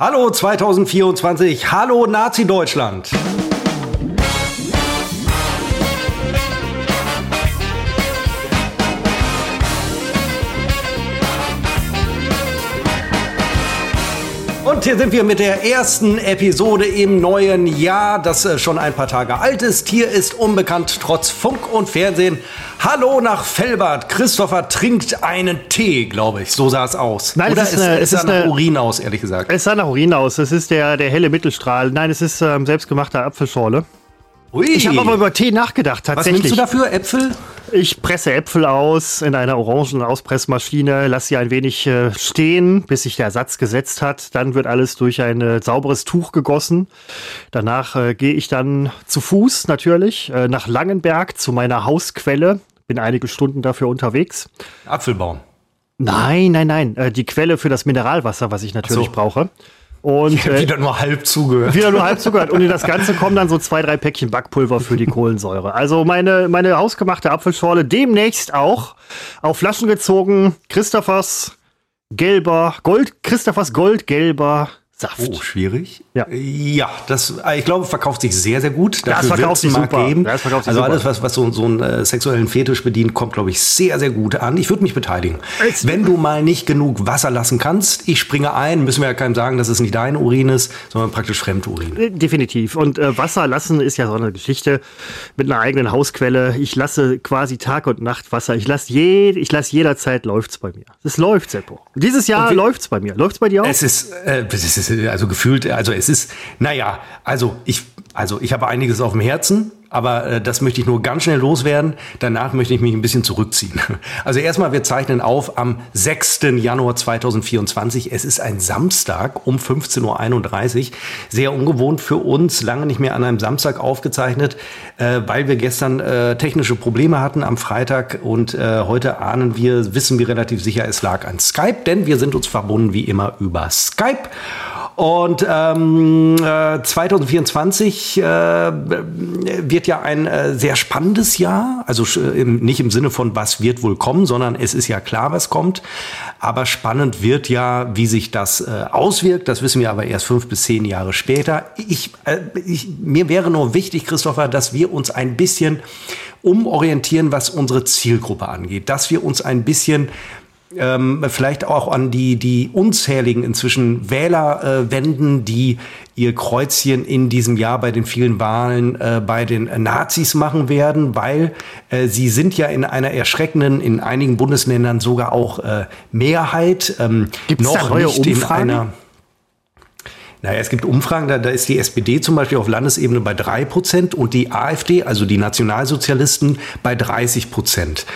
Hallo 2024, hallo Nazi-Deutschland. Und hier sind wir mit der ersten Episode im neuen Jahr, das äh, schon ein paar Tage alt ist. Hier ist unbekannt trotz Funk und Fernsehen. Hallo nach Felbert. Christopher trinkt einen Tee, glaube ich. So sah es aus. Nein, Oder es ist eine- es es sah ist nach eine- Urin aus, ehrlich gesagt. Es sah nach Urin aus. Es ist der, der helle Mittelstrahl. Nein, es ist ähm, selbstgemachter Apfelschorle. Ui. Ich habe aber über Tee nachgedacht, Was tatsächlich. nimmst du dafür? Äpfel? Ich presse Äpfel aus in einer orangen Auspressmaschine, lasse sie ein wenig äh, stehen, bis sich der Ersatz gesetzt hat. Dann wird alles durch ein äh, sauberes Tuch gegossen. Danach äh, gehe ich dann zu Fuß natürlich äh, nach Langenberg zu meiner Hausquelle. Bin einige Stunden dafür unterwegs. Apfelbaum. Nein, nein, nein. Äh, die Quelle für das Mineralwasser, was ich natürlich so. brauche. Und äh, Wieder nur halb zugehört. wieder nur halb zugehört. Und in das Ganze kommen dann so zwei, drei Päckchen Backpulver für die Kohlensäure. Also meine, meine hausgemachte Apfelschorle demnächst auch auf Flaschen gezogen. Christophers gelber, Gold, Christophers goldgelber Saft. Oh, schwierig. Ja. ja, das, ich glaube, verkauft sich sehr, sehr gut. Das verkauft sich super. Geben. Das verkauft sich also super. alles, was, was so, so einen äh, sexuellen Fetisch bedient, kommt, glaube ich, sehr, sehr gut an. Ich würde mich beteiligen. Es- Wenn du mal nicht genug Wasser lassen kannst, ich springe ein, müssen wir ja keinem sagen, dass es nicht dein Urin ist, sondern praktisch Fremdurin. Äh, Definitiv. Und äh, Wasser lassen ist ja so eine Geschichte mit einer eigenen Hausquelle. Ich lasse quasi Tag und Nacht Wasser. Ich lasse je, ich lasse jederzeit läuft's bei mir. Es läuft, Seppo. Dieses Jahr wie- läuft's bei mir. Läuft's bei dir auch? Es ist, äh, es ist also gefühlt, also es ist, naja, also ich, also ich habe einiges auf dem Herzen, aber äh, das möchte ich nur ganz schnell loswerden. Danach möchte ich mich ein bisschen zurückziehen. Also erstmal, wir zeichnen auf am 6. Januar 2024. Es ist ein Samstag um 15.31 Uhr. Sehr ungewohnt für uns, lange nicht mehr an einem Samstag aufgezeichnet, äh, weil wir gestern äh, technische Probleme hatten am Freitag und äh, heute ahnen wir, wissen wir relativ sicher, es lag an Skype, denn wir sind uns verbunden wie immer über Skype. Und ähm, äh, 2024 äh, wird ja ein äh, sehr spannendes Jahr. Also sch- im, nicht im Sinne von, was wird wohl kommen, sondern es ist ja klar, was kommt. Aber spannend wird ja, wie sich das äh, auswirkt. Das wissen wir aber erst fünf bis zehn Jahre später. Ich, äh, ich, mir wäre nur wichtig, Christopher, dass wir uns ein bisschen umorientieren, was unsere Zielgruppe angeht. Dass wir uns ein bisschen ähm, vielleicht auch an die, die unzähligen inzwischen Wähler äh, wenden, die ihr Kreuzchen in diesem Jahr bei den vielen Wahlen äh, bei den Nazis machen werden, weil äh, sie sind ja in einer erschreckenden, in einigen Bundesländern sogar auch äh, Mehrheit. Ähm, Gibt's da neue nicht in Umfragen? einer naja, es gibt Umfragen, da, da ist die SPD zum Beispiel auf Landesebene bei drei Prozent und die AfD, also die Nationalsozialisten, bei 30 Prozent.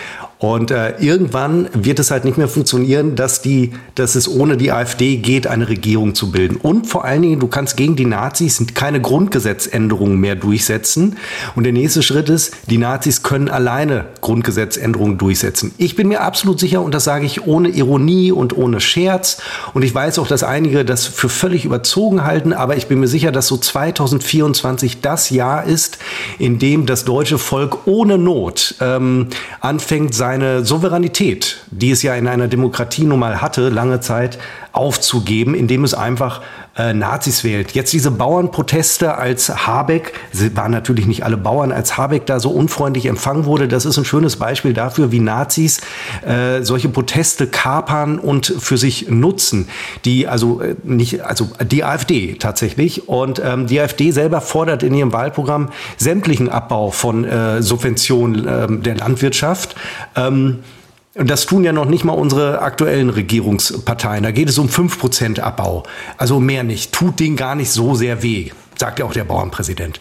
Und äh, irgendwann wird es halt nicht mehr funktionieren, dass, die, dass es ohne die AfD geht, eine Regierung zu bilden. Und vor allen Dingen, du kannst gegen die Nazis keine Grundgesetzänderungen mehr durchsetzen. Und der nächste Schritt ist, die Nazis können alleine Grundgesetzänderungen durchsetzen. Ich bin mir absolut sicher, und das sage ich ohne Ironie und ohne Scherz. Und ich weiß auch, dass einige das für völlig überzogen halten, aber ich bin mir sicher, dass so 2024 das Jahr ist, in dem das deutsche Volk ohne Not ähm, anfängt, seine Souveränität, die es ja in einer Demokratie nun mal hatte, lange Zeit, aufzugeben, indem es einfach äh, Nazis wählt. Jetzt diese Bauernproteste als Habeck, sie waren natürlich nicht alle Bauern, als Habeck da so unfreundlich empfangen wurde, das ist ein schönes Beispiel dafür, wie Nazis äh, solche Proteste kapern und für sich nutzen. Die, also äh, nicht, also die AfD tatsächlich. Und ähm, die AfD selber fordert in ihrem Wahlprogramm sämtlichen Abbau von äh, Subventionen ähm, der Landwirtschaft. Ähm, und das tun ja noch nicht mal unsere aktuellen Regierungsparteien. Da geht es um 5% Abbau. Also mehr nicht. Tut denen gar nicht so sehr weh, sagt ja auch der Bauernpräsident.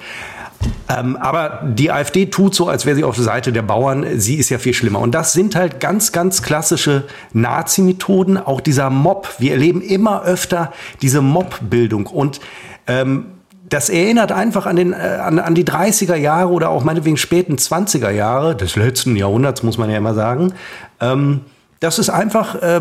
Ähm, aber die AfD tut so, als wäre sie auf der Seite der Bauern. Sie ist ja viel schlimmer. Und das sind halt ganz, ganz klassische Nazi-Methoden. Auch dieser Mob. Wir erleben immer öfter diese Mobbildung. Und ähm, das erinnert einfach an, den, äh, an, an die 30er Jahre oder auch meinetwegen späten 20er Jahre des letzten Jahrhunderts, muss man ja immer sagen. Ähm, Das ist einfach, äh,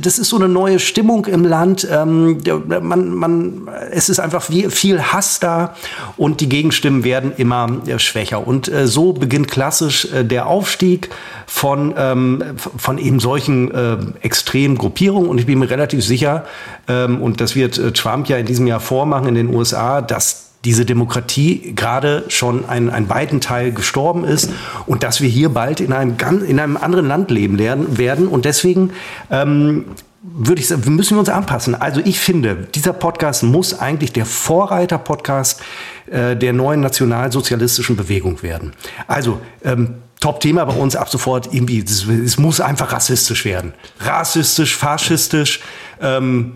das ist so eine neue Stimmung im Land. Ähm, man, man, es ist einfach viel Hass da und die Gegenstimmen werden immer äh, schwächer. Und äh, so beginnt klassisch äh, der Aufstieg von, ähm, von eben solchen äh, extremen Gruppierungen. Und ich bin mir relativ sicher, ähm, und das wird Trump ja in diesem Jahr vormachen in den USA, dass diese Demokratie gerade schon ein, ein weiten Teil gestorben ist und dass wir hier bald in einem, ganz, in einem anderen Land leben werden. Und deswegen ähm, würde ich sagen, müssen wir uns anpassen. Also ich finde, dieser Podcast muss eigentlich der Vorreiter-Podcast äh, der neuen nationalsozialistischen Bewegung werden. Also ähm, Top-Thema bei uns ab sofort irgendwie, es muss einfach rassistisch werden. Rassistisch, faschistisch, ähm,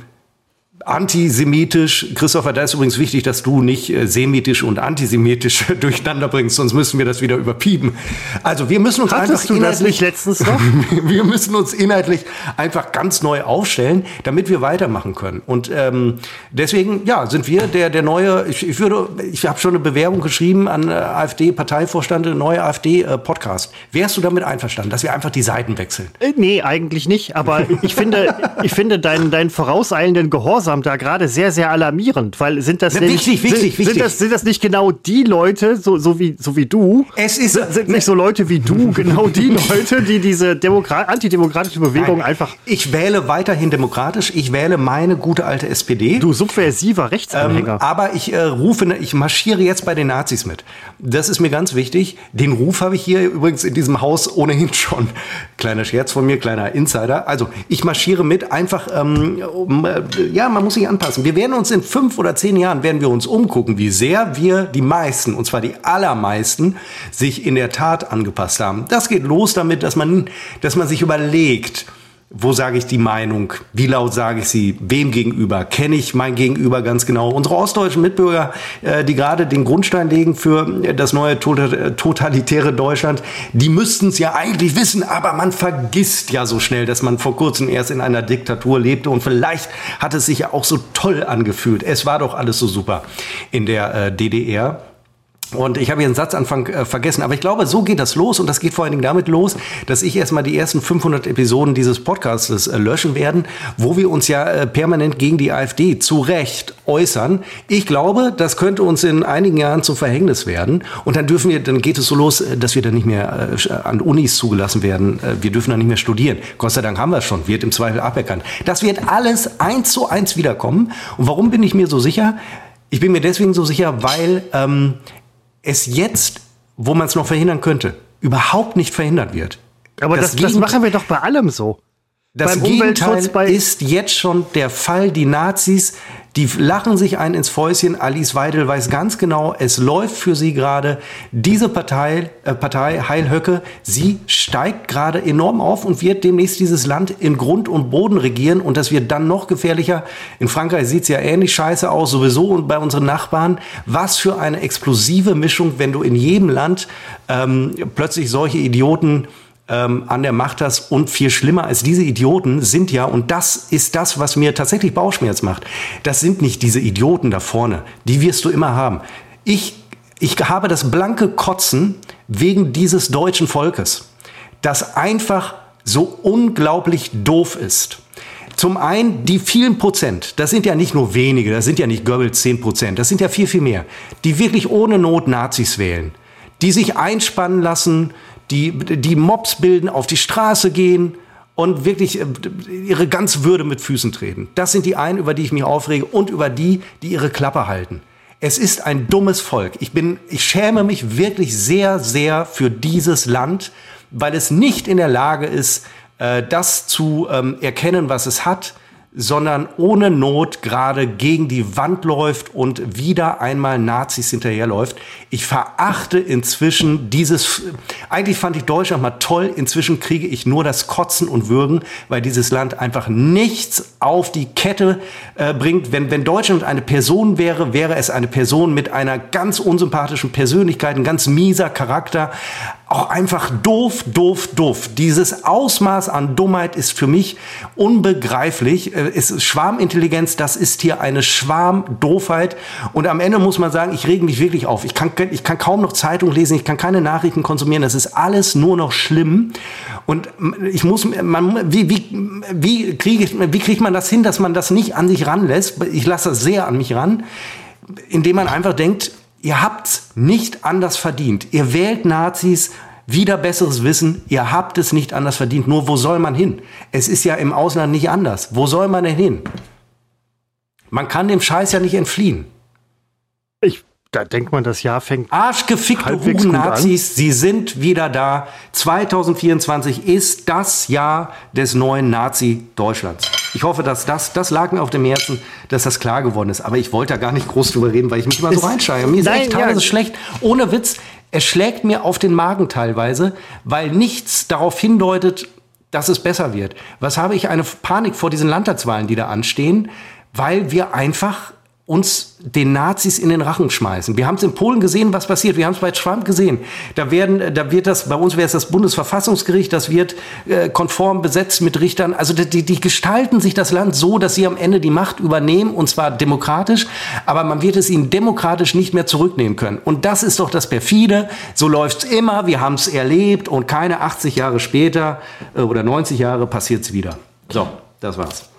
antisemitisch. Christopher, da ist übrigens wichtig, dass du nicht äh, semitisch und antisemitisch durcheinander bringst, sonst müssen wir das wieder überpieben. Also wir müssen uns Hattest einfach du das nicht letztens noch? wir müssen uns inhaltlich einfach ganz neu aufstellen, damit wir weitermachen können. Und ähm, deswegen, ja, sind wir der der neue. Ich, ich würde, ich habe schon eine Bewerbung geschrieben an äh, AfD-Parteivorstand, neue AfD-Podcast. Äh, Wärst du damit einverstanden, dass wir einfach die Seiten wechseln? Äh, nee, eigentlich nicht. Aber ich finde, ich finde deinen deinen vorauseilenden Gehorsam Gehorsam da gerade sehr, sehr alarmierend, weil sind das, denn, wichtig, wichtig, sind, wichtig. Sind, das, sind das nicht genau die Leute, so, so, wie, so wie du? Es ist, sind nicht so Leute wie du, genau die Leute, die diese Demokrat antidemokratische Bewegung Nein, einfach. Ich wähle weiterhin demokratisch, ich wähle meine gute alte SPD. Du subversiver Rechtsanhänger. Ähm, aber ich äh, rufe, ich marschiere jetzt bei den Nazis mit. Das ist mir ganz wichtig. Den Ruf habe ich hier übrigens in diesem Haus ohnehin schon. Kleiner Scherz von mir, kleiner Insider. Also ich marschiere mit, einfach, ähm, um, äh, ja, man muss sich anpassen. Wir werden uns in fünf oder zehn Jahren werden wir uns umgucken, wie sehr wir die meisten, und zwar die allermeisten, sich in der Tat angepasst haben. Das geht los damit, dass man, dass man sich überlegt, wo sage ich die Meinung? Wie laut sage ich sie? Wem gegenüber? Kenne ich mein Gegenüber ganz genau? Unsere ostdeutschen Mitbürger, äh, die gerade den Grundstein legen für das neue tota-, totalitäre Deutschland, die müssten es ja eigentlich wissen, aber man vergisst ja so schnell, dass man vor kurzem erst in einer Diktatur lebte und vielleicht hat es sich ja auch so toll angefühlt. Es war doch alles so super in der äh, DDR. Und ich habe hier einen Satzanfang äh, vergessen, aber ich glaube, so geht das los und das geht vor allen Dingen damit los, dass ich erstmal die ersten 500 Episoden dieses Podcasts äh, löschen werden, wo wir uns ja äh, permanent gegen die AfD zu Recht äußern. Ich glaube, das könnte uns in einigen Jahren zum Verhängnis werden und dann dürfen wir, dann geht es so los, äh, dass wir dann nicht mehr äh, an Unis zugelassen werden. Äh, wir dürfen dann nicht mehr studieren. Gott sei Dank haben wir es schon, wird im Zweifel aberkannt. Das wird alles eins zu eins wiederkommen. Und warum bin ich mir so sicher? Ich bin mir deswegen so sicher, weil ähm, es jetzt, wo man es noch verhindern könnte, überhaupt nicht verhindert wird. Aber das, das, das machen wir doch bei allem so. Das Beim Gegenteil ist jetzt schon der Fall. Die Nazis, die lachen sich ein ins Fäuschen. Alice Weidel weiß ganz genau, es läuft für sie gerade. Diese Partei, äh, Partei Heilhöcke, sie steigt gerade enorm auf und wird demnächst dieses Land in Grund und Boden regieren. Und das wird dann noch gefährlicher. In Frankreich sieht es ja ähnlich scheiße aus, sowieso und bei unseren Nachbarn. Was für eine explosive Mischung, wenn du in jedem Land ähm, plötzlich solche Idioten ähm, an der Macht hast. Und viel schlimmer als diese Idioten sind ja, und das ist das, was mir tatsächlich Bauchschmerz macht, das sind nicht diese Idioten da vorne. Die wirst du immer haben. Ich, ich habe das blanke Kotzen wegen dieses deutschen Volkes, das einfach so unglaublich doof ist. Zum einen die vielen Prozent, das sind ja nicht nur wenige, das sind ja nicht Goebbels 10 Prozent, das sind ja viel, viel mehr, die wirklich ohne Not Nazis wählen, die sich einspannen lassen, die, die Mobs bilden, auf die Straße gehen und wirklich äh, ihre ganze Würde mit Füßen treten. Das sind die einen, über die ich mich aufrege und über die, die ihre Klappe halten. Es ist ein dummes Volk. Ich bin, ich schäme mich wirklich sehr, sehr für dieses Land, weil es nicht in der Lage ist, äh, das zu ähm, erkennen, was es hat, sondern ohne Not gerade gegen die Wand läuft und wieder einmal Nazis hinterherläuft. Ich verachte inzwischen dieses, eigentlich fand ich Deutschland mal toll, inzwischen kriege ich nur das Kotzen und Würgen, weil dieses Land einfach nichts auf die Kette äh, bringt. Wenn, wenn Deutschland eine Person wäre, wäre es eine Person mit einer ganz unsympathischen Persönlichkeit, ein ganz mieser Charakter, auch einfach doof, doof, doof. Dieses Ausmaß an Dummheit ist für mich unbegreiflich. Äh, es ist Schwarmintelligenz, das ist hier eine Schwarmdoofheit. Und am Ende muss man sagen, ich rege mich wirklich auf. Ich kann, ich kann kaum noch Zeitung lesen, ich kann keine Nachrichten konsumieren. Das ist alles nur noch schlimm. Und ich muss, man, wie, wie, wie kriege ich, wie kriegt man das hin, dass man das nicht an sich ranlässt? Ich lasse das sehr an mich ran, indem man einfach denkt, ihr habt's nicht anders verdient. Ihr wählt Nazis, wieder besseres Wissen, ihr habt es nicht anders verdient. Nur wo soll man hin? Es ist ja im Ausland nicht anders. Wo soll man denn hin? Man kann dem Scheiß ja nicht entfliehen. Ich da denkt man, das Jahr fängt. Arschgefickte Hugen-Nazis, sie sind wieder da. 2024 ist das Jahr des neuen Nazi-Deutschlands. Ich hoffe, dass das, das lag mir auf dem Herzen, dass das klar geworden ist. Aber ich wollte da gar nicht groß drüber reden, weil ich mich immer so reinsteige. Mir ist Nein, echt teilweise ja. schlecht. Ohne Witz, es schlägt mir auf den Magen teilweise, weil nichts darauf hindeutet, dass es besser wird. Was habe ich eine Panik vor diesen Landtagswahlen, die da anstehen, weil wir einfach uns den Nazis in den Rachen schmeißen. Wir haben es in Polen gesehen, was passiert. Wir haben es bei Trump gesehen. Da werden, da wird das, bei uns wäre es das Bundesverfassungsgericht, das wird äh, konform besetzt mit Richtern. Also die, die gestalten sich das Land so, dass sie am Ende die Macht übernehmen und zwar demokratisch, aber man wird es ihnen demokratisch nicht mehr zurücknehmen können. Und das ist doch das perfide. So läuft's immer. Wir haben es erlebt und keine 80 Jahre später äh, oder 90 Jahre passiert es wieder. So, das war's.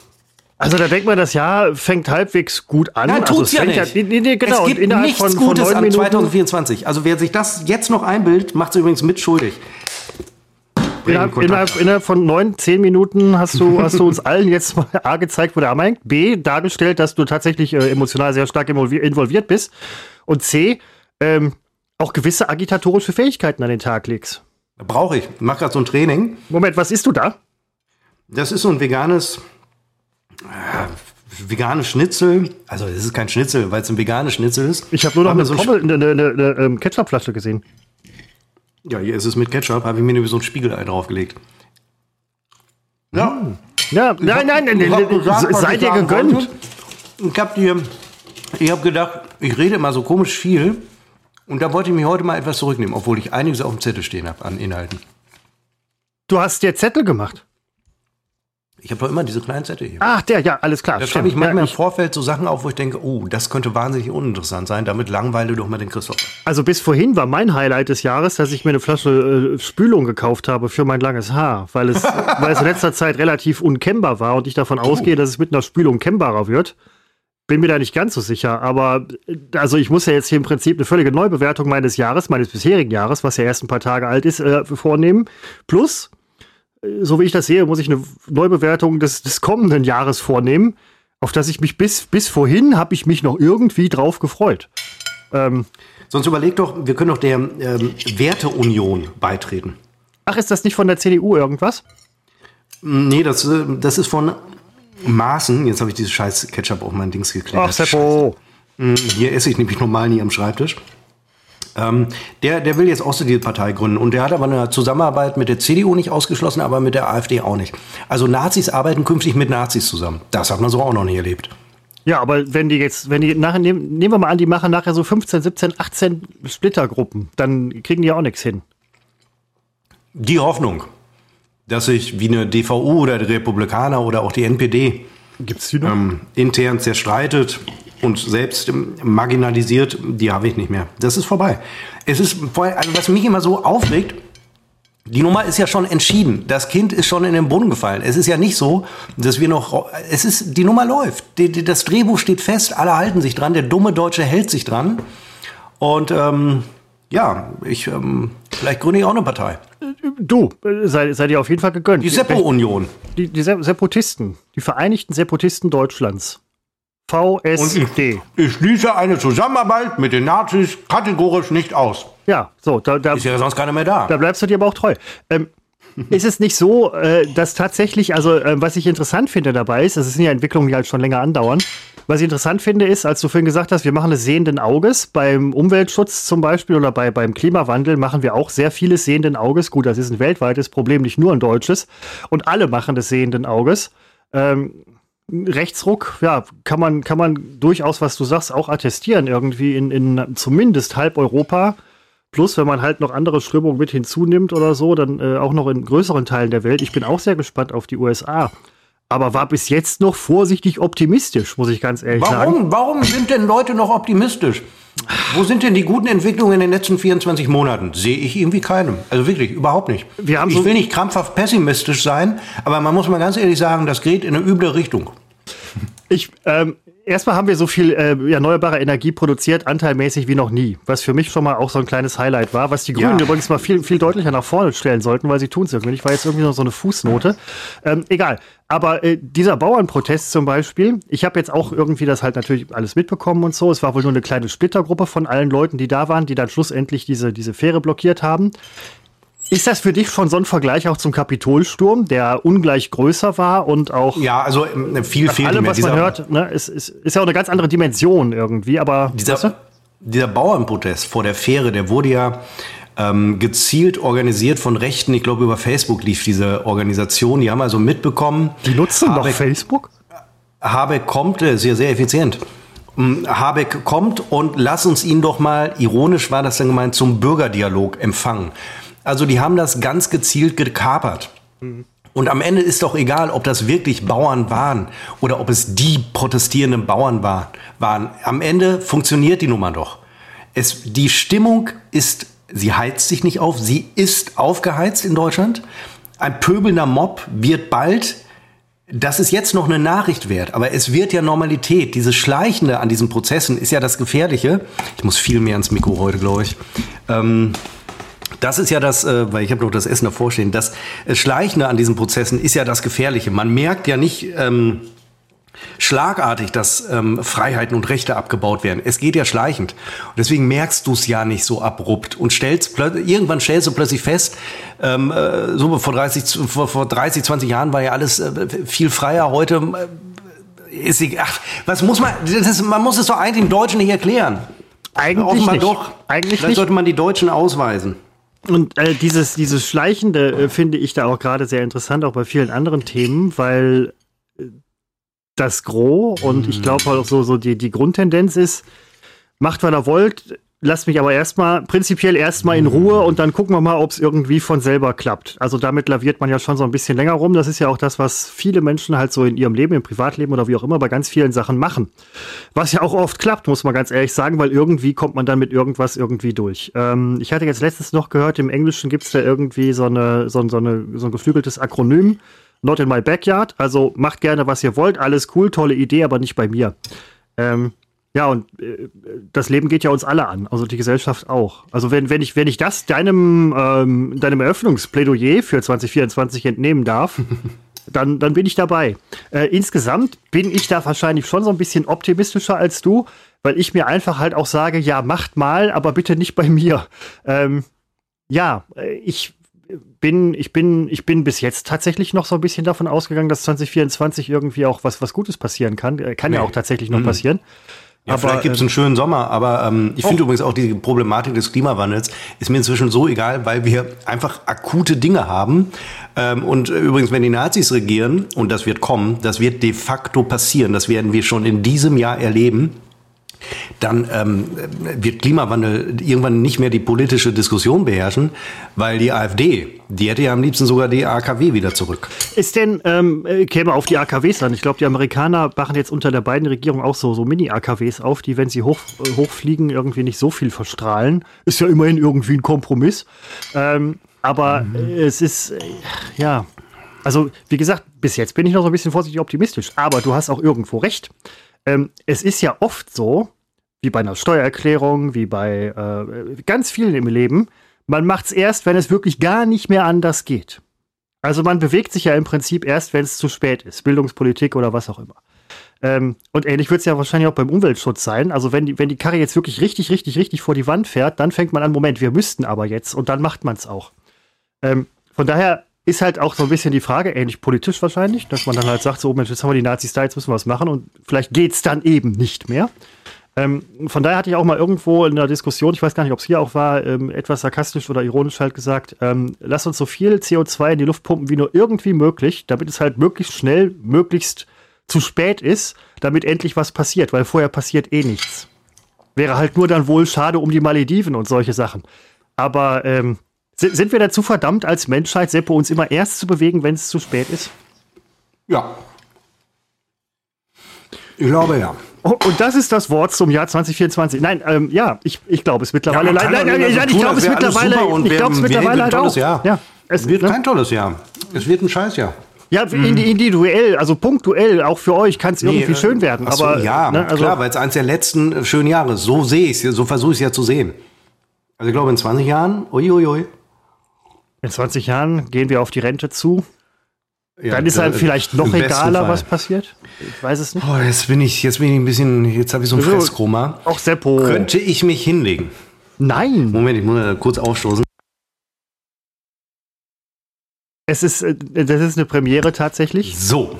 Also da denkt man, das Jahr fängt halbwegs gut an. Nein, also tut's ja nicht. Ja, nee, nee, genau. Es gibt nichts von, Gutes von an 2024. Also wer sich das jetzt noch einbildet, macht es übrigens mit schuldig. Innerhalb, innerhalb, innerhalb, von neun, zehn Minuten hast du, hast du uns allen jetzt mal A gezeigt, wo der Arm hängt, B dargestellt, dass du tatsächlich äh, emotional sehr stark involviert bist und C ähm, auch gewisse agitatorische Fähigkeiten an den Tag legst. Brauche ich. Mach gerade so ein Training. Moment, was isst du da? Das ist so ein veganes vegane Schnitzel, also es ist kein Schnitzel, weil es ein veganes Schnitzel ist. Ich habe nur noch eine, so eine, eine, eine, eine ähm, Ketchupflasche gesehen. Ja, hier ist es mit Ketchup, habe ich mir nämlich so ein Spiegelei draufgelegt. Ja. Ja, nein, nein, nein, nein gesagt, seid ihr gegönnt. Wollte. Ich habe dir, ich habe gedacht, ich rede immer so komisch viel und da wollte ich mich heute mal etwas zurücknehmen, obwohl ich einiges auf dem Zettel stehen habe an Inhalten. Du hast dir Zettel gemacht? Ich habe doch immer diese kleinen Zettel hier. Ach, der, ja, alles klar. Da schreibe ich manchmal ja, im Vorfeld so Sachen auf, wo ich denke, oh, das könnte wahnsinnig uninteressant sein. Damit langweile doch mal den Christoph. Also bis vorhin war mein Highlight des Jahres, dass ich mir eine Flasche äh, Spülung gekauft habe für mein langes Haar, weil es, weil es in letzter Zeit relativ unkennbar war und ich davon oh. ausgehe, dass es mit einer Spülung kennbarer wird. Bin mir da nicht ganz so sicher, aber äh, also ich muss ja jetzt hier im Prinzip eine völlige Neubewertung meines Jahres, meines bisherigen Jahres, was ja erst ein paar Tage alt ist, äh, vornehmen. Plus so wie ich das sehe, muss ich eine Neubewertung des, des kommenden Jahres vornehmen, auf das ich mich bis, bis vorhin habe ich mich noch irgendwie drauf gefreut. Ähm, Sonst überleg doch, wir können doch der ähm, Werteunion beitreten. Ach, ist das nicht von der CDU irgendwas? Nee, das, äh, das ist von Maßen. Jetzt habe ich dieses scheiß Ketchup auf mein Dings geklebt. Ach, Seppo. Hm, hier esse ich nämlich normal nie am Schreibtisch. Ähm, der, der will jetzt auch so die Partei gründen. Und der hat aber eine Zusammenarbeit mit der CDU nicht ausgeschlossen, aber mit der AfD auch nicht. Also Nazis arbeiten künftig mit Nazis zusammen. Das hat man so auch noch nie erlebt. Ja, aber wenn die jetzt, wenn die nachher, nehmen, nehmen wir mal an, die machen nachher so 15, 17, 18 Splittergruppen, dann kriegen die auch nichts hin. Die Hoffnung, dass sich wie eine DVU oder die Republikaner oder auch die NPD Gibt's die noch? Ähm, intern zerstreitet und selbst marginalisiert, die habe ich nicht mehr. Das ist vorbei. Es ist, also was mich immer so aufregt, die Nummer ist ja schon entschieden. Das Kind ist schon in den Brunnen gefallen. Es ist ja nicht so, dass wir noch, es ist, die Nummer läuft. Die, die, das Drehbuch steht fest, alle halten sich dran, der dumme Deutsche hält sich dran. Und ähm, ja, ich, ähm, vielleicht gründe ich auch eine Partei. Du, seid, seid ihr auf jeden Fall gegönnt. Die Seppo-Union. Die, die Seppotisten, die Vereinigten Seppotisten Deutschlands. VSD. Ich, ich, schließe eine Zusammenarbeit mit den Nazis kategorisch nicht aus. Ja, so. Da, da, ist ja sonst keiner mehr da. Da bleibst du dir aber auch treu. Ähm, ist es nicht so, äh, dass tatsächlich, also äh, was ich interessant finde dabei ist, das sind ja Entwicklungen, die halt schon länger andauern. Was ich interessant finde, ist, als du vorhin gesagt hast, wir machen es sehenden Auges. Beim Umweltschutz zum Beispiel oder bei, beim Klimawandel machen wir auch sehr vieles sehenden Auges. Gut, das ist ein weltweites Problem, nicht nur ein deutsches. Und alle machen das sehenden Auges. Ähm, Rechtsruck, ja, kann man, kann man durchaus, was du sagst, auch attestieren, irgendwie in, in zumindest halb Europa Plus, wenn man halt noch andere Strömungen mit hinzunimmt oder so, dann äh, auch noch in größeren Teilen der Welt. Ich bin auch sehr gespannt auf die USA. Aber war bis jetzt noch vorsichtig optimistisch, muss ich ganz ehrlich Warum? sagen. Warum sind denn Leute noch optimistisch? Wo sind denn die guten Entwicklungen in den letzten 24 Monaten? Sehe ich irgendwie keine. Also wirklich, überhaupt nicht. Wir haben ich so- will nicht krampfhaft pessimistisch sein, aber man muss mal ganz ehrlich sagen, das geht in eine üble Richtung. Ich, ähm, erstmal haben wir so viel äh, erneuerbare Energie produziert, anteilmäßig wie noch nie. Was für mich schon mal auch so ein kleines Highlight war, was die Grünen Ja. übrigens mal viel, viel deutlicher nach vorne stellen sollten, weil sie tun es irgendwie nicht. War jetzt irgendwie noch so eine Fußnote. Ähm, egal. Aber äh, dieser Bauernprotest zum Beispiel, ich habe jetzt auch irgendwie das halt natürlich alles mitbekommen und so. Es war wohl nur eine kleine Splittergruppe von allen Leuten, die da waren, die dann schlussendlich diese, diese Fähre blockiert haben. Ist das für dich schon so ein Vergleich auch zum Kapitolsturm, der ungleich größer war und auch Ja, also ähm, viel fehlt allem, was man hört, ne, ist, ist, ist ja auch eine ganz andere Dimension irgendwie, aber weißt du? Dieser, dieser Bauernprotest vor der Fähre, der wurde ja ähm, gezielt organisiert von Rechten. Ich glaube, über Facebook lief diese Organisation. Die haben also mitbekommen. die nutzen doch Habeck, Facebook? Habeck kommt, äh, sehr, sehr effizient. Mm, Habeck kommt und lass uns ihn doch mal, ironisch war das dann gemeint, zum Bürgerdialog empfangen. Also die haben das ganz gezielt gekapert. Und am Ende ist doch egal, ob das wirklich Bauern waren oder ob es die protestierenden Bauern war, waren. Am Ende funktioniert die Nummer doch. Es, die Stimmung ist, sie heizt sich nicht auf, sie ist aufgeheizt in Deutschland. Ein pöbelnder Mob wird bald das ist jetzt noch eine Nachricht wert, aber es wird ja Normalität. Dieses Schleichende an diesen Prozessen ist ja das Gefährliche. Ich muss viel mehr ans Mikro heute, glaube ich. Ähm, das ist ja das, äh, weil ich habe noch das Essen davor stehen, das äh, Schleichende an diesen Prozessen ist ja das Gefährliche. Man merkt ja nicht ähm, schlagartig, dass ähm, Freiheiten und Rechte abgebaut werden. Es geht ja schleichend. Und deswegen merkst du es ja nicht so abrupt und stellst irgendwann stellst du plötzlich fest, ähm, äh, so vor 30, zu- vor, vor 30, 20 Jahren war ja alles äh, viel freier. Heute äh, ist sie, ach, was muss man, das, man muss es doch eigentlich den Deutschen nicht erklären. Eigentlich Offenbar nicht. doch. Eigentlich Vielleicht nicht. sollte man die Deutschen ausweisen. Und äh, dieses, dieses Schleichende äh, finde ich da auch gerade sehr interessant, auch bei vielen anderen Themen, weil äh, das Gros und ich glaube auch so, so die, die Grundtendenz ist, macht, was ihr wollt, lasst mich aber erstmal, prinzipiell erstmal in Ruhe und dann gucken wir mal, ob es irgendwie von selber klappt. Also damit laviert man ja schon so ein bisschen länger rum. Das ist ja auch das, was viele Menschen halt so in ihrem Leben, im Privatleben oder wie auch immer bei ganz vielen Sachen machen. Was ja auch oft klappt, muss man ganz ehrlich sagen, weil irgendwie kommt man dann mit irgendwas irgendwie durch. Ähm, ich hatte jetzt letztens noch gehört, im Englischen gibt es da irgendwie so, eine, so, so, eine, so ein geflügeltes Akronym. Not in my backyard. Also macht gerne, was ihr wollt. Alles cool, tolle Idee, aber nicht bei mir. Ähm, ja, und äh, das Leben geht ja uns alle an, also die Gesellschaft auch. Also wenn, wenn, ich, wenn ich das deinem, ähm, deinem Eröffnungsplädoyer für 2024 entnehmen darf, dann, dann bin ich dabei. Äh, insgesamt bin ich da wahrscheinlich schon so ein bisschen optimistischer als du, weil ich mir einfach halt auch sage, ja, macht mal, aber bitte nicht bei mir. Ähm, ja, äh, ich bin, ich bin, ich bin bis jetzt tatsächlich noch so ein bisschen davon ausgegangen, dass 2024 irgendwie auch was, was Gutes passieren kann. Äh, Kann ja Nee. auch tatsächlich noch passieren. Ja, vielleicht gibt es einen schönen Sommer, aber ähm, ich finde übrigens auch die Problematik des Klimawandels ist mir inzwischen so egal, weil wir einfach akute Dinge haben. Ähm, und äh, übrigens, wenn die Nazis regieren, und das wird kommen, das wird de facto passieren, das werden wir schon in diesem Jahr erleben, dann ähm, wird Klimawandel irgendwann nicht mehr die politische Diskussion beherrschen, weil die AfD, die hätte ja am liebsten sogar die AKW wieder zurück. Ist denn, ähm, äh, käme auf die AKWs an. Ich glaube, die Amerikaner machen jetzt unter der beiden Regierung auch so, so Mini-AKWs auf, die, wenn sie hoch, äh, hochfliegen, irgendwie nicht so viel verstrahlen. Ist ja immerhin irgendwie ein Kompromiss. Ähm, aber äh, es ist, äh, ja, also wie gesagt, bis jetzt bin ich noch so ein bisschen vorsichtig optimistisch. Aber du hast auch irgendwo recht. Ähm, es ist ja oft so, wie bei einer Steuererklärung, wie bei äh, ganz vielen im Leben, man macht es erst, wenn es wirklich gar nicht mehr anders geht. Also man bewegt sich ja im Prinzip erst, wenn es zu spät ist. Bildungspolitik oder was auch immer. Ähm, und ähnlich wird es ja wahrscheinlich auch beim Umweltschutz sein. Also wenn die, wenn die Karre jetzt wirklich richtig, richtig, richtig vor die Wand fährt, dann fängt man an, Moment, wir müssten aber jetzt und dann macht man es auch. Ähm, von daher ist halt auch so ein bisschen die Frage, ähnlich politisch wahrscheinlich, dass man dann halt sagt, so Mensch, jetzt haben wir die Nazis da, jetzt müssen wir was machen und vielleicht geht's dann eben nicht mehr. Ähm, von daher hatte ich auch mal irgendwo in der Diskussion, ich weiß gar nicht, ob es hier auch war, ähm, etwas sarkastisch oder ironisch halt gesagt, ähm, lass uns so viel CO2 in die Luft pumpen wie nur irgendwie möglich, damit es halt möglichst schnell, möglichst zu spät ist, damit endlich was passiert, weil vorher passiert eh nichts. Wäre halt nur dann wohl schade um die Malediven und solche Sachen. Aber ähm, sind wir dazu verdammt, als Menschheit, Seppo, uns immer erst zu bewegen, wenn es zu spät ist? Ja. Ich glaube ja. Und das ist das Wort zum Jahr 2024. Nein, ähm, ja, ich, ich glaube es mittlerweile. Ja, nein, nein, nein, nein, ich glaube es mittlerweile. Ich glaube es mittlerweile halt auch. Jahr. Ja, es wird ne? kein tolles Jahr. Es wird ein Scheißjahr. Ja, mhm. individuell, also punktuell, auch für euch kann es nee, irgendwie äh, schön werden. So, aber ja, ne, also klar, weil es eins der letzten äh, schönen Jahre ist. So sehe ich es, so versuche ich es ja zu sehen. Also ich glaube in 20 Jahren, uiuiui. Ui, ui. In 20 Jahren gehen wir auf die Rente zu. Ja, Dann ist halt vielleicht noch egaler, was passiert. Ich weiß es nicht. Oh, jetzt bin ich, jetzt bin ich ein bisschen, jetzt habe ich so ein Fresskoma. Auch Seppo. Könnte ich mich hinlegen? Nein. Moment, ich muss kurz aufstoßen. Es ist, äh, das ist eine Premiere tatsächlich. So.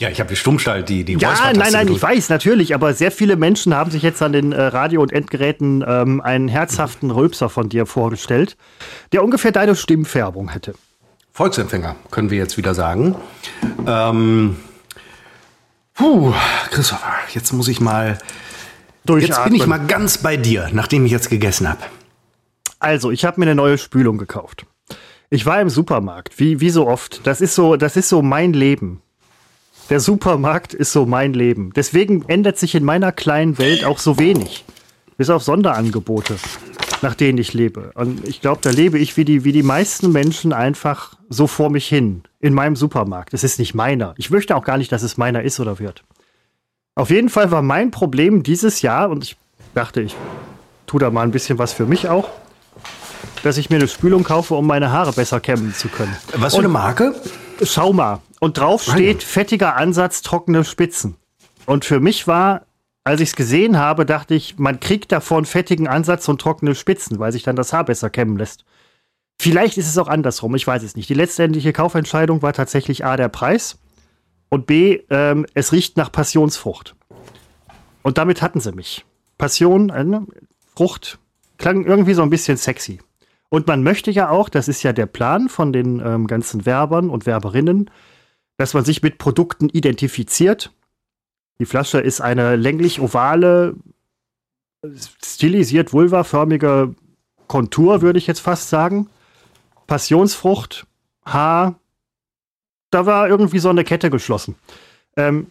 Ja, ich habe die Stummschalt, die, die Ja, nein, nein, ich weiß, natürlich, aber sehr viele Menschen haben sich jetzt an den äh, Radio- und Endgeräten ähm, einen herzhaften Rülpser von dir vorgestellt, der ungefähr deine Stimmfärbung hätte. Volksempfänger, können wir jetzt wieder sagen. Ähm, puh, Christopher, jetzt muss ich mal. Jetzt bin ich mal ganz bei dir, nachdem ich jetzt gegessen habe. Also, ich habe mir eine neue Spülung gekauft. Ich war im Supermarkt, wie, wie so oft. Das ist so, das ist so mein Leben. Der Supermarkt ist so mein Leben. Deswegen ändert sich in meiner kleinen Welt auch so wenig. Bis auf Sonderangebote, nach denen ich lebe. Und ich glaube, da lebe ich wie die, wie die meisten Menschen einfach so vor mich hin. In meinem Supermarkt. Es ist nicht meiner. Ich möchte auch gar nicht, dass es meiner ist oder wird. Auf jeden Fall war mein Problem dieses Jahr, und ich dachte, ich tue da mal ein bisschen was für mich auch, dass ich mir eine Spülung kaufe, um meine Haare besser kämmen zu können. Was für eine Marke? Schau mal. Und drauf steht fettiger Ansatz, trockene Spitzen. Und für mich war, als ich es gesehen habe, dachte ich, man kriegt davon fettigen Ansatz und trockene Spitzen, weil sich dann das Haar besser kämmen lässt. Vielleicht ist es auch andersrum, ich weiß es nicht. Die letztendliche Kaufentscheidung war tatsächlich A, der Preis und B, ähm, es riecht nach Passionsfrucht. Und damit hatten sie mich. Passion, äh, Frucht, klang irgendwie so ein bisschen sexy. Und man möchte ja auch, das ist ja der Plan von den ähm, ganzen Werbern und Werberinnen, dass man sich mit Produkten identifiziert. Die Flasche ist eine länglich-ovale, stilisiert vulvaförmige Kontur, würde ich jetzt fast sagen. Passionsfrucht, Haar, da war irgendwie so eine Kette geschlossen. Ähm,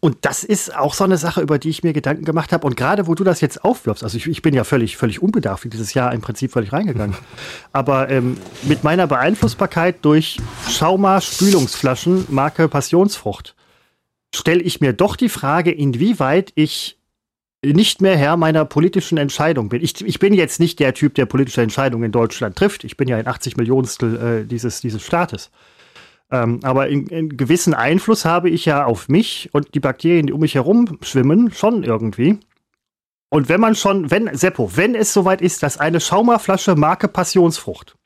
und das ist auch so eine Sache, über die ich mir Gedanken gemacht habe. Und gerade wo du das jetzt aufwirfst, also ich, ich bin ja völlig, völlig unbedarft in dieses Jahr im Prinzip völlig reingegangen. Aber ähm, mit meiner Beeinflussbarkeit durch Schauma Spülungsflaschen Marke Passionsfrucht stelle ich mir doch die Frage, inwieweit ich nicht mehr Herr meiner politischen Entscheidung bin. Ich, ich bin jetzt nicht der Typ, der politische Entscheidungen in Deutschland trifft. Ich bin ja ein 80 Millionstel äh, dieses, dieses Staates. Ähm, aber einen gewissen Einfluss habe ich ja auf mich und die Bakterien, die um mich herum schwimmen, schon irgendwie. Und wenn man schon, wenn, Seppo, wenn es soweit ist, dass eine Schaumerflasche Marke Passionsfrucht,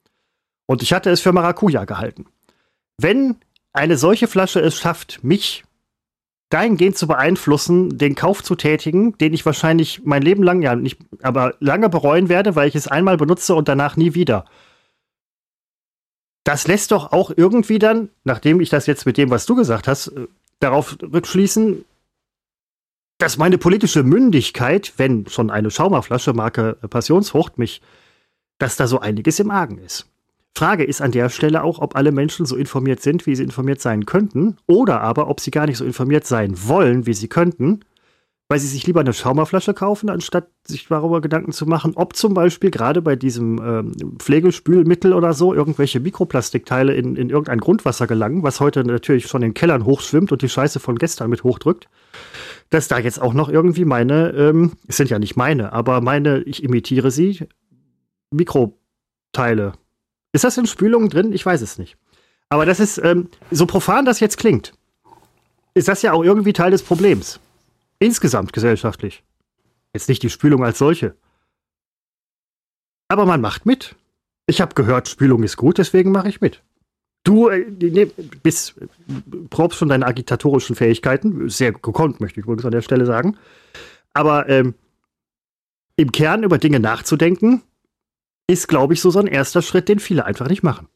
und ich hatte es für Maracuja gehalten, wenn eine solche Flasche es schafft, mich dahingehend zu beeinflussen, den Kauf zu tätigen, den ich wahrscheinlich mein Leben lang, ja nicht, aber lange bereuen werde, weil ich es einmal benutze und danach nie wieder das lässt doch auch irgendwie dann, nachdem ich das jetzt mit dem, was du gesagt hast, äh, darauf rückschließen, dass meine politische Mündigkeit, wenn schon eine Schaumerflasche Marke Passionsfrucht mich, dass da so einiges im Argen ist. Frage ist an der Stelle auch, ob alle Menschen so informiert sind, wie sie informiert sein könnten, oder aber, ob sie gar nicht so informiert sein wollen, wie sie könnten, weil sie sich lieber eine Schaumerflasche kaufen, anstatt sich darüber Gedanken zu machen, ob zum Beispiel gerade bei diesem ähm, Pflegespülmittel oder so irgendwelche Mikroplastikteile in, in irgendein Grundwasser gelangen, was heute natürlich schon in den Kellern hochschwimmt und die Scheiße von gestern mit hochdrückt, dass da jetzt auch noch irgendwie meine, ähm, es sind ja nicht meine, aber meine, ich imitiere sie, Mikroteile. Ist das in Spülungen drin? Ich weiß es nicht. Aber das ist, ähm, so profan das jetzt klingt, ist das ja auch irgendwie Teil des Problems. Insgesamt gesellschaftlich. Jetzt nicht die Spülung als solche. Aber man macht mit. Ich habe gehört, Spülung ist gut, deswegen mache ich mit. Du äh, ne, bist probst schon deine agitatorischen Fähigkeiten. Sehr gekonnt, möchte ich übrigens an der Stelle sagen. Aber ähm, im Kern über Dinge nachzudenken, ist, glaube ich, so, ein erster Schritt, den viele einfach nicht machen.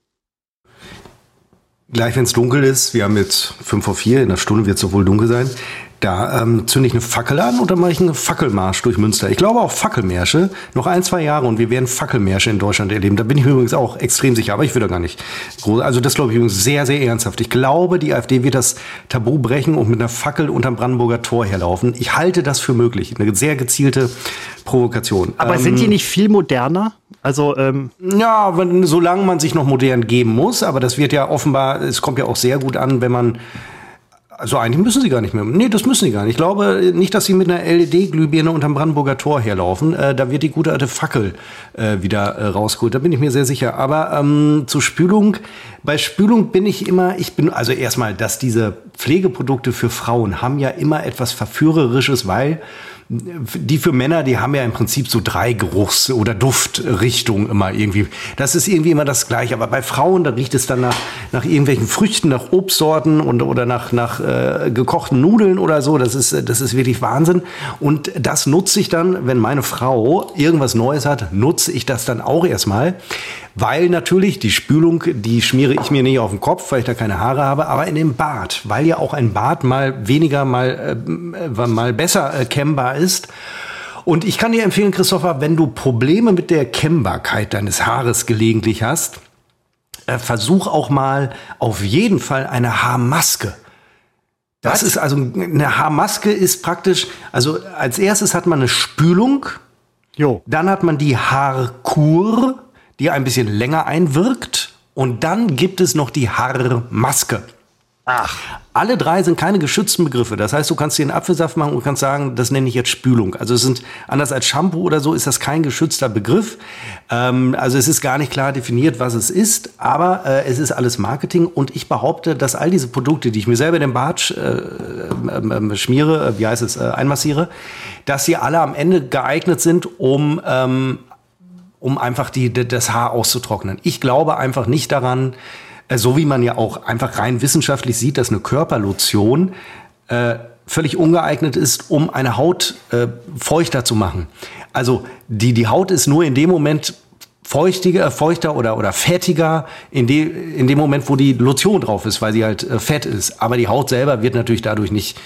Gleich, wenn es dunkel ist, wir haben jetzt 5 vor 4, in einer Stunde wird es wohl dunkel sein, Da ähm, zünde ich eine Fackel an und dann mache ich einen Fackelmarsch durch Münster. Ich glaube auch Fackelmärsche. Noch ein, zwei Jahre und wir werden Fackelmärsche in Deutschland erleben. Da bin ich mir übrigens auch extrem sicher, aber ich will da gar nicht. Also das glaube ich übrigens sehr, sehr ernsthaft. Ich glaube, die AfD wird das Tabu brechen und mit einer Fackel unterm Brandenburger Tor herlaufen. Ich halte das für möglich. Eine sehr gezielte Provokation. Aber ähm, sind die nicht viel moderner? Also ähm ja, wenn, solange man sich noch modern geben muss, aber das wird ja offenbar, es kommt ja auch sehr gut an, wenn man also eigentlich müssen sie gar nicht mehr. Nee, das müssen sie gar nicht. Ich glaube nicht, dass sie mit einer LED-Glühbirne unterm Brandenburger Tor herlaufen. Äh, da wird die gute alte Fackel äh, wieder äh, rausgeholt. Da bin ich mir sehr sicher. Aber ähm, zur Spülung. Bei Spülung bin ich immer, ich bin, also erstmal, dass diese Pflegeprodukte für Frauen haben ja immer etwas Verführerisches, weil die für Männer, die haben ja im Prinzip so drei Geruchs- oder Duftrichtungen immer irgendwie. Das ist irgendwie immer das Gleiche. Aber bei Frauen, da riecht es dann nach, nach irgendwelchen Früchten, nach Obstsorten und, oder nach, nach äh, gekochten Nudeln oder so. Das ist, das ist wirklich Wahnsinn. Und das nutze ich dann, wenn meine Frau irgendwas Neues hat, nutze ich das dann auch erstmal. Weil natürlich die Spülung, die schmiere ich mir nicht auf den Kopf, weil ich da keine Haare habe, aber in dem Bart, weil ja auch ein Bart mal weniger, mal, äh, mal besser äh, kennbar ist. Und ich kann dir empfehlen, Christopher, wenn du Probleme mit der Kennbarkeit deines Haares gelegentlich hast, äh, versuch auch mal auf jeden Fall eine Haarmaske. Das ist also eine Haarmaske ist praktisch, also als erstes hat man eine Spülung, jo. dann hat man die Haarkur, die ein bisschen länger einwirkt. Und dann gibt es noch die Haarmaske. Ach. Alle drei sind keine geschützten Begriffe. Das heißt, du kannst dir einen Apfelsaft machen und kannst sagen, das nenne ich jetzt Spülung. Also es sind, anders als Shampoo oder so, ist das kein geschützter Begriff. Ähm, also es ist gar nicht klar definiert, was es ist, aber äh, es ist alles Marketing und ich behaupte, dass all diese Produkte, die ich mir selber in den Bart äh, äh, schmiere, äh, wie heißt es, äh, einmassiere, dass sie alle am Ende geeignet sind, um ähm, um einfach die, das Haar auszutrocknen. Ich glaube einfach nicht daran, äh, so wie man ja auch einfach rein wissenschaftlich sieht, dass eine Körperlotion äh, völlig ungeeignet ist, um eine Haut äh, feuchter zu machen. Also die, die Haut ist nur in dem Moment feuchtiger, feuchter oder, oder fettiger in, de, in dem Moment, wo die Lotion drauf ist, weil sie halt äh, fett ist. Aber die Haut selber wird natürlich dadurch nicht,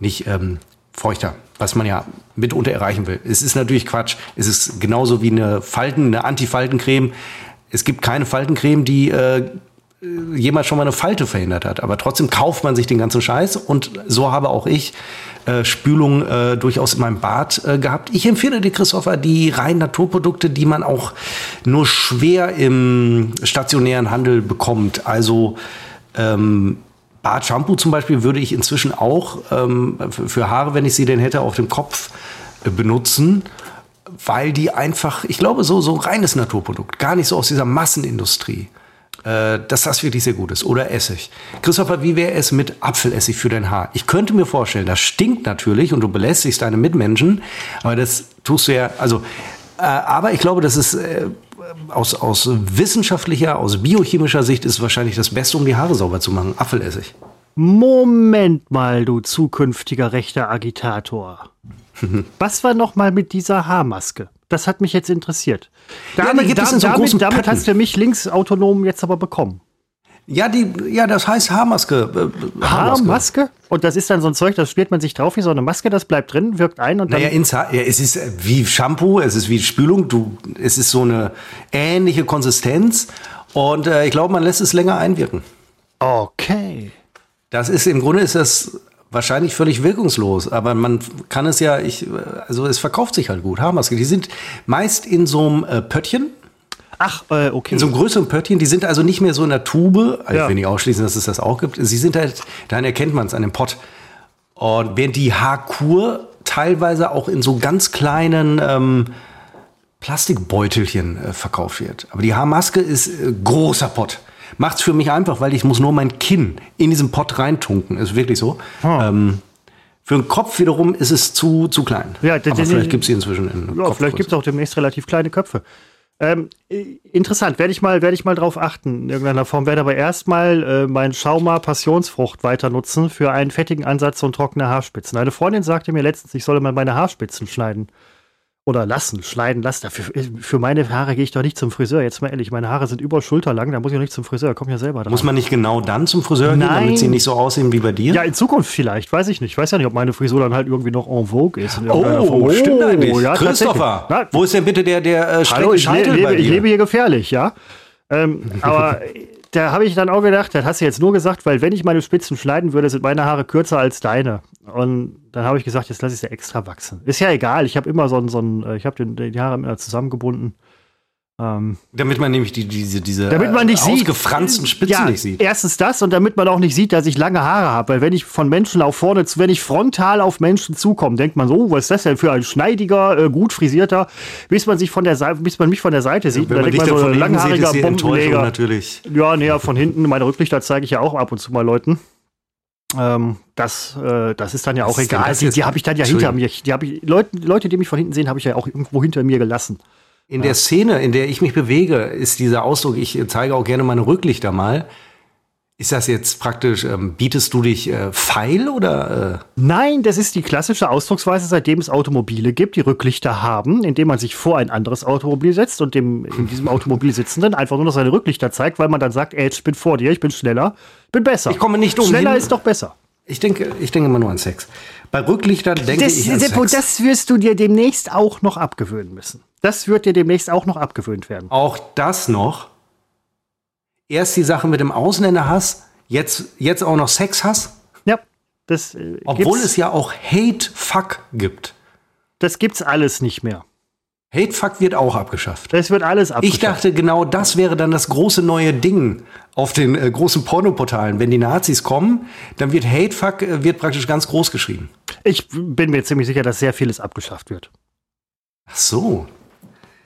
nicht ähm, feuchter was man ja mitunter erreichen will. Es ist natürlich Quatsch. Es ist genauso wie eine Falten, eine Anti-Faltencreme. Es gibt keine Faltencreme, die äh, jemals schon mal eine Falte verhindert hat. Aber trotzdem kauft man sich den ganzen Scheiß. Und so habe auch ich äh, Spülung äh, durchaus in meinem Bad äh, gehabt. Ich empfehle dir, Christopher, die reinen Naturprodukte, die man auch nur schwer im stationären Handel bekommt. Also ähm, Bart Shampoo zum Beispiel würde ich inzwischen auch ähm, für Haare, wenn ich sie denn hätte, auf dem Kopf äh, benutzen, weil die einfach, ich glaube, so, so reines Naturprodukt, gar nicht so aus dieser Massenindustrie, äh, dass das wirklich sehr gut ist. Oder Essig. Christopher, wie wäre es mit Apfelessig für dein Haar? Ich könnte mir vorstellen, das stinkt natürlich und du belästigst deine Mitmenschen, aber das tust du ja, also, äh, aber ich glaube, das ist äh, aus, aus wissenschaftlicher, aus biochemischer Sicht ist wahrscheinlich das Beste, um die Haare sauber zu machen. Apfelessig. Moment mal, du zukünftiger rechter Agitator. Was war noch mal mit dieser Haarmaske? Das hat mich jetzt interessiert. Damit, ja, damit, damit, damit hast du mich linksautonom jetzt aber bekommen. Ja, die, ja, das heißt Haarmaske. Äh, Haarmaske. Haarmaske? Und das ist dann so ein Zeug, das spielt man sich drauf wie so eine Maske, das bleibt drin, wirkt ein und dann. Naja, ins Haar, ja, es ist wie Shampoo, es ist wie Spülung, du, es ist so eine ähnliche Konsistenz und äh, ich glaube, man lässt es länger einwirken. Okay. Das ist im Grunde ist das wahrscheinlich völlig wirkungslos, aber man kann es ja, ich, also es verkauft sich halt gut. Haarmaske, die sind meist in so einem äh, Pöttchen Ach, äh, okay. In so einem größeren Pöttchen. Die sind also nicht mehr so in der Tube. Also ja. Ich will nicht ausschließen, dass es das auch gibt. Sie sind halt, dann erkennt man es an dem Pott. Und während die Haarkur teilweise auch in so ganz kleinen ähm, Plastikbeutelchen äh, verkauft wird. Aber die Haarmaske ist äh, großer Pott. Macht's für mich einfach, weil ich muss nur mein Kinn in diesen Pott reintunken. Ist wirklich so. Oh. Ähm, für den Kopf wiederum ist es zu, zu klein. Ja, Aber vielleicht gibt es sie inzwischen in ja, Vielleicht gibt es auch demnächst relativ kleine Köpfe. Ähm, interessant, werde ich mal, werde ich mal drauf achten in irgendeiner Form. Werde aber erstmal äh, mein Schauma Passionsfrucht weiter nutzen für einen fettigen Ansatz und trockene Haarspitzen. Eine Freundin sagte mir letztens, ich solle mal meine Haarspitzen schneiden. Oder lassen, schneiden lassen. Dafür, für meine Haare gehe ich doch nicht zum Friseur. Jetzt mal ehrlich, meine Haare sind über Schulter lang, da muss ich doch nicht zum Friseur. Komm ja selber dran. Muss man nicht genau dann zum Friseur gehen, Nein. damit sie nicht so aussehen wie bei dir? Ja, in Zukunft vielleicht, weiß ich nicht. Ich weiß ja nicht, ob meine Frisur dann halt irgendwie noch en vogue ist. Oh, Form. stimmt eigentlich. Ja, Christopher. Na, wo ist denn bitte der, der äh, Hallo, ich, lebe, ich lebe hier gefährlich, ja. Ähm, aber da habe ich dann auch gedacht, das hast du jetzt nur gesagt, weil wenn ich meine Spitzen schneiden würde, sind meine Haare kürzer als deine. Und dann habe ich gesagt, jetzt lasse ich sie extra wachsen. Ist ja egal, ich habe immer so ein, so ein äh, ich habe die Haare immer zusammengebunden. Ähm, Damit man nämlich die, diese, diese damit man nicht äh, sieht. ausgefransten Spitzen ja, nicht sieht. Erstens das und damit man auch nicht sieht, dass ich lange Haare habe. Weil wenn ich von Menschen auf vorne, wenn ich frontal auf Menschen zukomme, denkt man so, oh, was ist das denn für ein schneidiger, äh, gut frisierter, bis man sich von der Seite, bis man mich von der Seite sieht. Wenn und man denkt man von hinten sieht, ist die Enttäuschung Bombenleger. natürlich. Ja, näher von hinten. Meine Rücklichter zeige ich ja auch ab und zu mal Leuten. Ähm, das, äh, das ist dann ja auch egal. Die, die habe ich dann ja hinter mir. Die ich, Leute, Leute, die mich von hinten sehen, habe ich ja auch irgendwo hinter mir gelassen. In der Szene, in der ich mich bewege, ist dieser Ausdruck, ich zeige auch gerne meine Rücklichter mal. Ist das jetzt praktisch, ähm, bietest du dich äh, feil oder? Äh? Nein, das ist die klassische Ausdrucksweise, seitdem es Automobile gibt, die Rücklichter haben, indem man sich vor ein anderes Automobil setzt und dem in diesem Automobil sitzenden einfach nur noch seine Rücklichter zeigt, weil man dann sagt, ey, ich bin vor dir, ich bin schneller, bin besser. Ich komme nicht umhin- Schneller ist doch besser. Ich denke, ich denke immer nur an Sex. Bei Rücklichtern denke Das, ich an Seppo, Sex. das wirst du dir demnächst auch noch abgewöhnen müssen. Das wird dir demnächst auch noch abgewöhnt werden. Auch das noch. Erst die Sache mit dem Ausländerhass, jetzt, jetzt auch noch Sexhass, Ja, das äh, obwohl es ja auch Hate-Fuck gibt. das gibt's alles nicht mehr. Hate-Fuck wird auch abgeschafft. Das wird alles abgeschafft. Ich dachte, genau das wäre dann das große neue Ding auf den äh, großen Pornoportalen. Wenn die Nazis kommen, dann wird Hate-Fuck äh, wird praktisch ganz groß geschrieben. ich bin mir ziemlich sicher, dass sehr vieles abgeschafft wird. Ach so.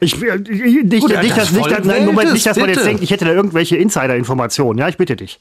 Ich, äh, nicht, Gut, nicht, das dass, nicht, dass, nein, Moment, nicht, dass man jetzt denkt, ich hätte da irgendwelche Insider-Informationen. Ja, ich bitte dich.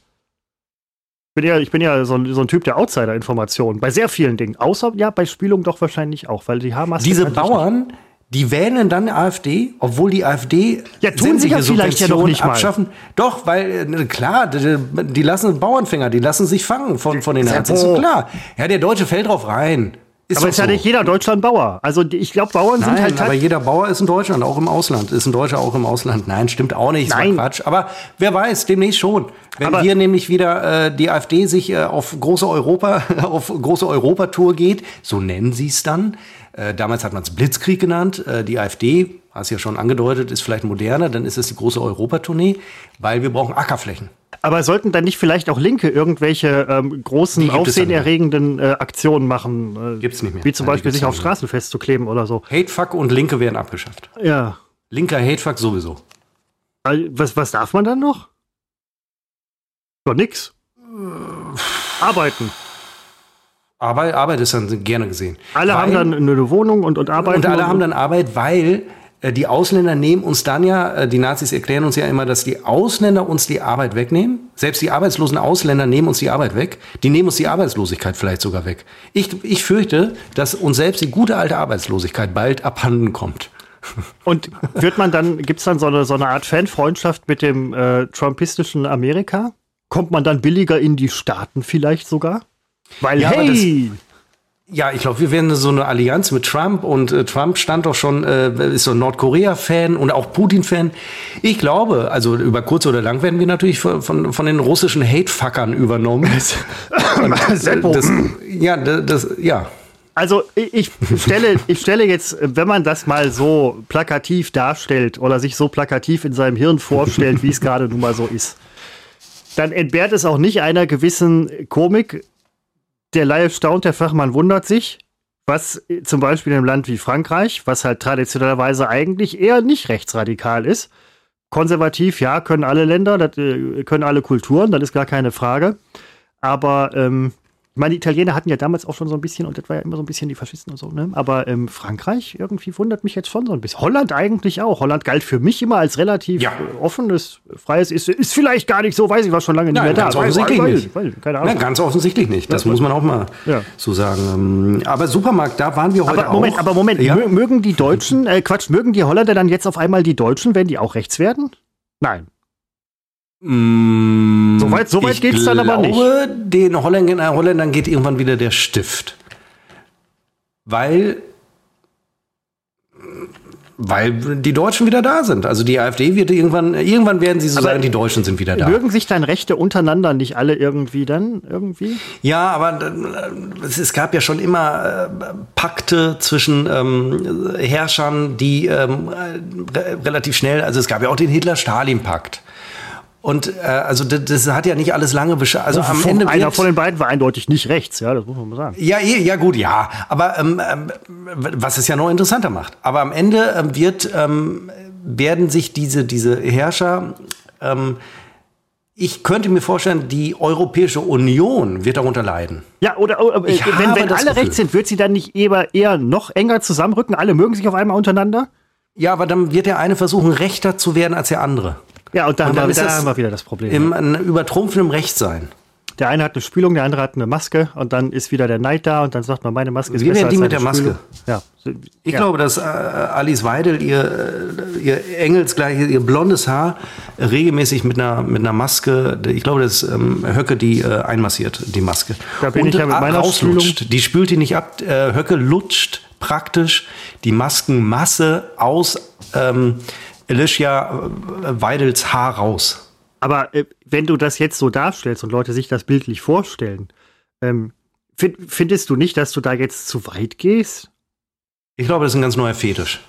Ich bin ja, ich bin ja so, ein, so ein Typ der Outsider-Informationen. Bei sehr vielen Dingen. Außer, ja, bei Spülung doch wahrscheinlich auch, weil die Hamas. Diese Bauern, die wählen dann AfD, obwohl die AfD Ja, tun sie ja vielleicht ja noch Subventionen nicht mal. abschaffen. Doch, weil äh, klar, die, die lassen Bauernfänger, die lassen sich fangen von, von den Nazis. Doch klar. Ja, der Deutsche fällt drauf rein. Ist Aber ist ja nicht jeder Deutschland Bauer. Also ich glaube, Bauern sind Nein, halt. aber jeder Bauer ist in Deutschland, auch im Ausland. Ist ein Deutscher auch im Ausland. Nein, stimmt auch nicht. Ist Nein. Quatsch. Aber wer weiß, demnächst schon. Wenn Aber- hier nämlich wieder äh, die AfD sich äh, auf große Europa, auf große Europatour geht, so nennen sie es dann. Äh, damals hat man es Blitzkrieg genannt. Äh, die AfD, hast ja schon angedeutet, ist vielleicht moderner. Dann ist es die große Europatournee, weil wir brauchen Ackerflächen. Aber sollten dann nicht vielleicht auch Linke irgendwelche ähm, großen, aufsehenerregenden äh, Aktionen machen? Äh, Gibt's nicht mehr. Wie zum Nein, Beispiel sich auf. Straßen festzukleben oder so. Hatefuck und Linke werden abgeschafft. Ja. Linker Hatefuck sowieso. Äh, Was, was darf man dann noch? Doch nix. Arbeiten. Aber Arbeit ist dann gerne gesehen. Alle haben Weil- dann eine Wohnung und, und arbeiten. Und alle haben dann Arbeit, weil äh, die Ausländer nehmen uns dann ja, äh, die Nazis erklären uns ja immer, dass die Ausländer uns die Arbeit wegnehmen. Selbst die arbeitslosen Ausländer nehmen uns die Arbeit weg. Die nehmen uns die Arbeitslosigkeit vielleicht sogar weg. Ich, ich fürchte, dass uns selbst die gute alte Arbeitslosigkeit bald abhanden kommt. Und wird man dann, gibt's dann so eine, so eine Art Fanfreundschaft mit dem äh, trumpistischen Amerika? Kommt man dann billiger in die Staaten vielleicht sogar? Weil, Ja, hey, Ja, ich glaube, wir werden so eine Allianz mit Trump und äh, Trump stand doch schon, äh, ist so ein Nordkorea-Fan und auch Putin-Fan. Ich glaube, also über kurz oder lang werden wir natürlich von, von, von den russischen Hate-Fuckern übernommen. Seppo. das, ja, das, ja. Also ich stelle, ich stelle jetzt, wenn man das mal so plakativ darstellt oder sich so plakativ in seinem Hirn vorstellt, wie es gerade nun mal so ist, dann entbehrt es auch nicht einer gewissen Komik. Der Laie staunt, der Fachmann wundert sich, was zum Beispiel in einem Land wie Frankreich, was halt traditionellerweise eigentlich eher nicht rechtsradikal ist, konservativ, ja, können alle Länder, das, äh, können alle Kulturen, das ist gar keine Frage. Aber ähm, ich meine, die Italiener hatten ja damals auch schon so ein bisschen, und das war ja immer so ein bisschen die Faschisten und so, ne? Aber ähm, Frankreich irgendwie wundert mich jetzt schon so ein bisschen. Holland eigentlich auch. Holland galt für mich immer als relativ Ja. offenes, freies, ist, ist vielleicht gar nicht so, weiß ich, war schon lange nicht Nein, mehr da. ganz offensichtlich weiß- nicht. weiß- keine Ahnung. ganz offensichtlich nicht. Das Ja, muss man auch mal Ja. so sagen. Ähm, Aber Supermarkt, da waren wir heute aber Moment, auch. aber Moment, Ja? mö- mögen die Deutschen, äh, Quatsch, mögen die Holländer dann jetzt auf einmal die Deutschen, wenn die auch rechts werden? Nein. Mm, So weit- so weit ich geht's dann aber nicht. glaube, den Holländern, äh, Holländern geht irgendwann wieder der Stift. Weil Weil die Deutschen wieder da sind. Also die AfD wird irgendwann, irgendwann werden sie so Aber sagen, die Deutschen sind wieder da. Mögen sich dann Rechte untereinander nicht alle irgendwie dann irgendwie? Ja, aber äh, es, es gab ja schon immer äh, Pakte zwischen ähm, Herrschern, die ähm, re relativ schnell, also es gab ja auch den Hitler-Stalin-Pakt. Und äh, also das, das hat ja nicht alles lange beschäftigt. Also am Ende einer von den beiden war eindeutig nicht rechts, ja, das muss man mal sagen. Ja, eh, ja gut, ja. Aber ähm, ähm, was es ja noch interessanter macht. Aber am Ende ähm, wird, ähm, werden sich diese, diese Herrscher, ähm, ich könnte mir vorstellen, die Europäische Union wird darunter leiden. Ja, oder oder, äh, wenn, wenn alle rechts sind, wird sie dann nicht eher, eher noch enger zusammenrücken? Alle mögen sich auf einmal untereinander? Ja, aber dann wird der eine versuchen, rechter zu werden als der andere. Ja, und da, Und haben, wir, da haben wir wieder das Problem. Im ein übertrumpfendem Rechtsein. der eine hat eine Spülung, der andere hat eine Maske und dann ist wieder der Neid da und dann sagt man, meine Maske ist Wir besser die als mit der Maske. Ja. Ich ja. glaube, dass äh, Alice Weidel ihr, äh, ihr engelsgleiches, ihr blondes Haar regelmäßig mit einer, mit einer Maske, ich glaube, das ist ähm, Höcke, die äh, einmassiert, die Maske. Da bin ich ja mit äh, meiner rauslutscht. Die spült die nicht ab. Äh, Höcke lutscht praktisch die Maskenmasse aus ähm, Alicia äh, Weidels Haar raus. Aber äh, wenn du das jetzt so darstellst und Leute sich das bildlich vorstellen, ähm, find, findest du nicht, dass du da jetzt zu weit gehst? Ich glaube, das ist ein ganz neuer Fetisch.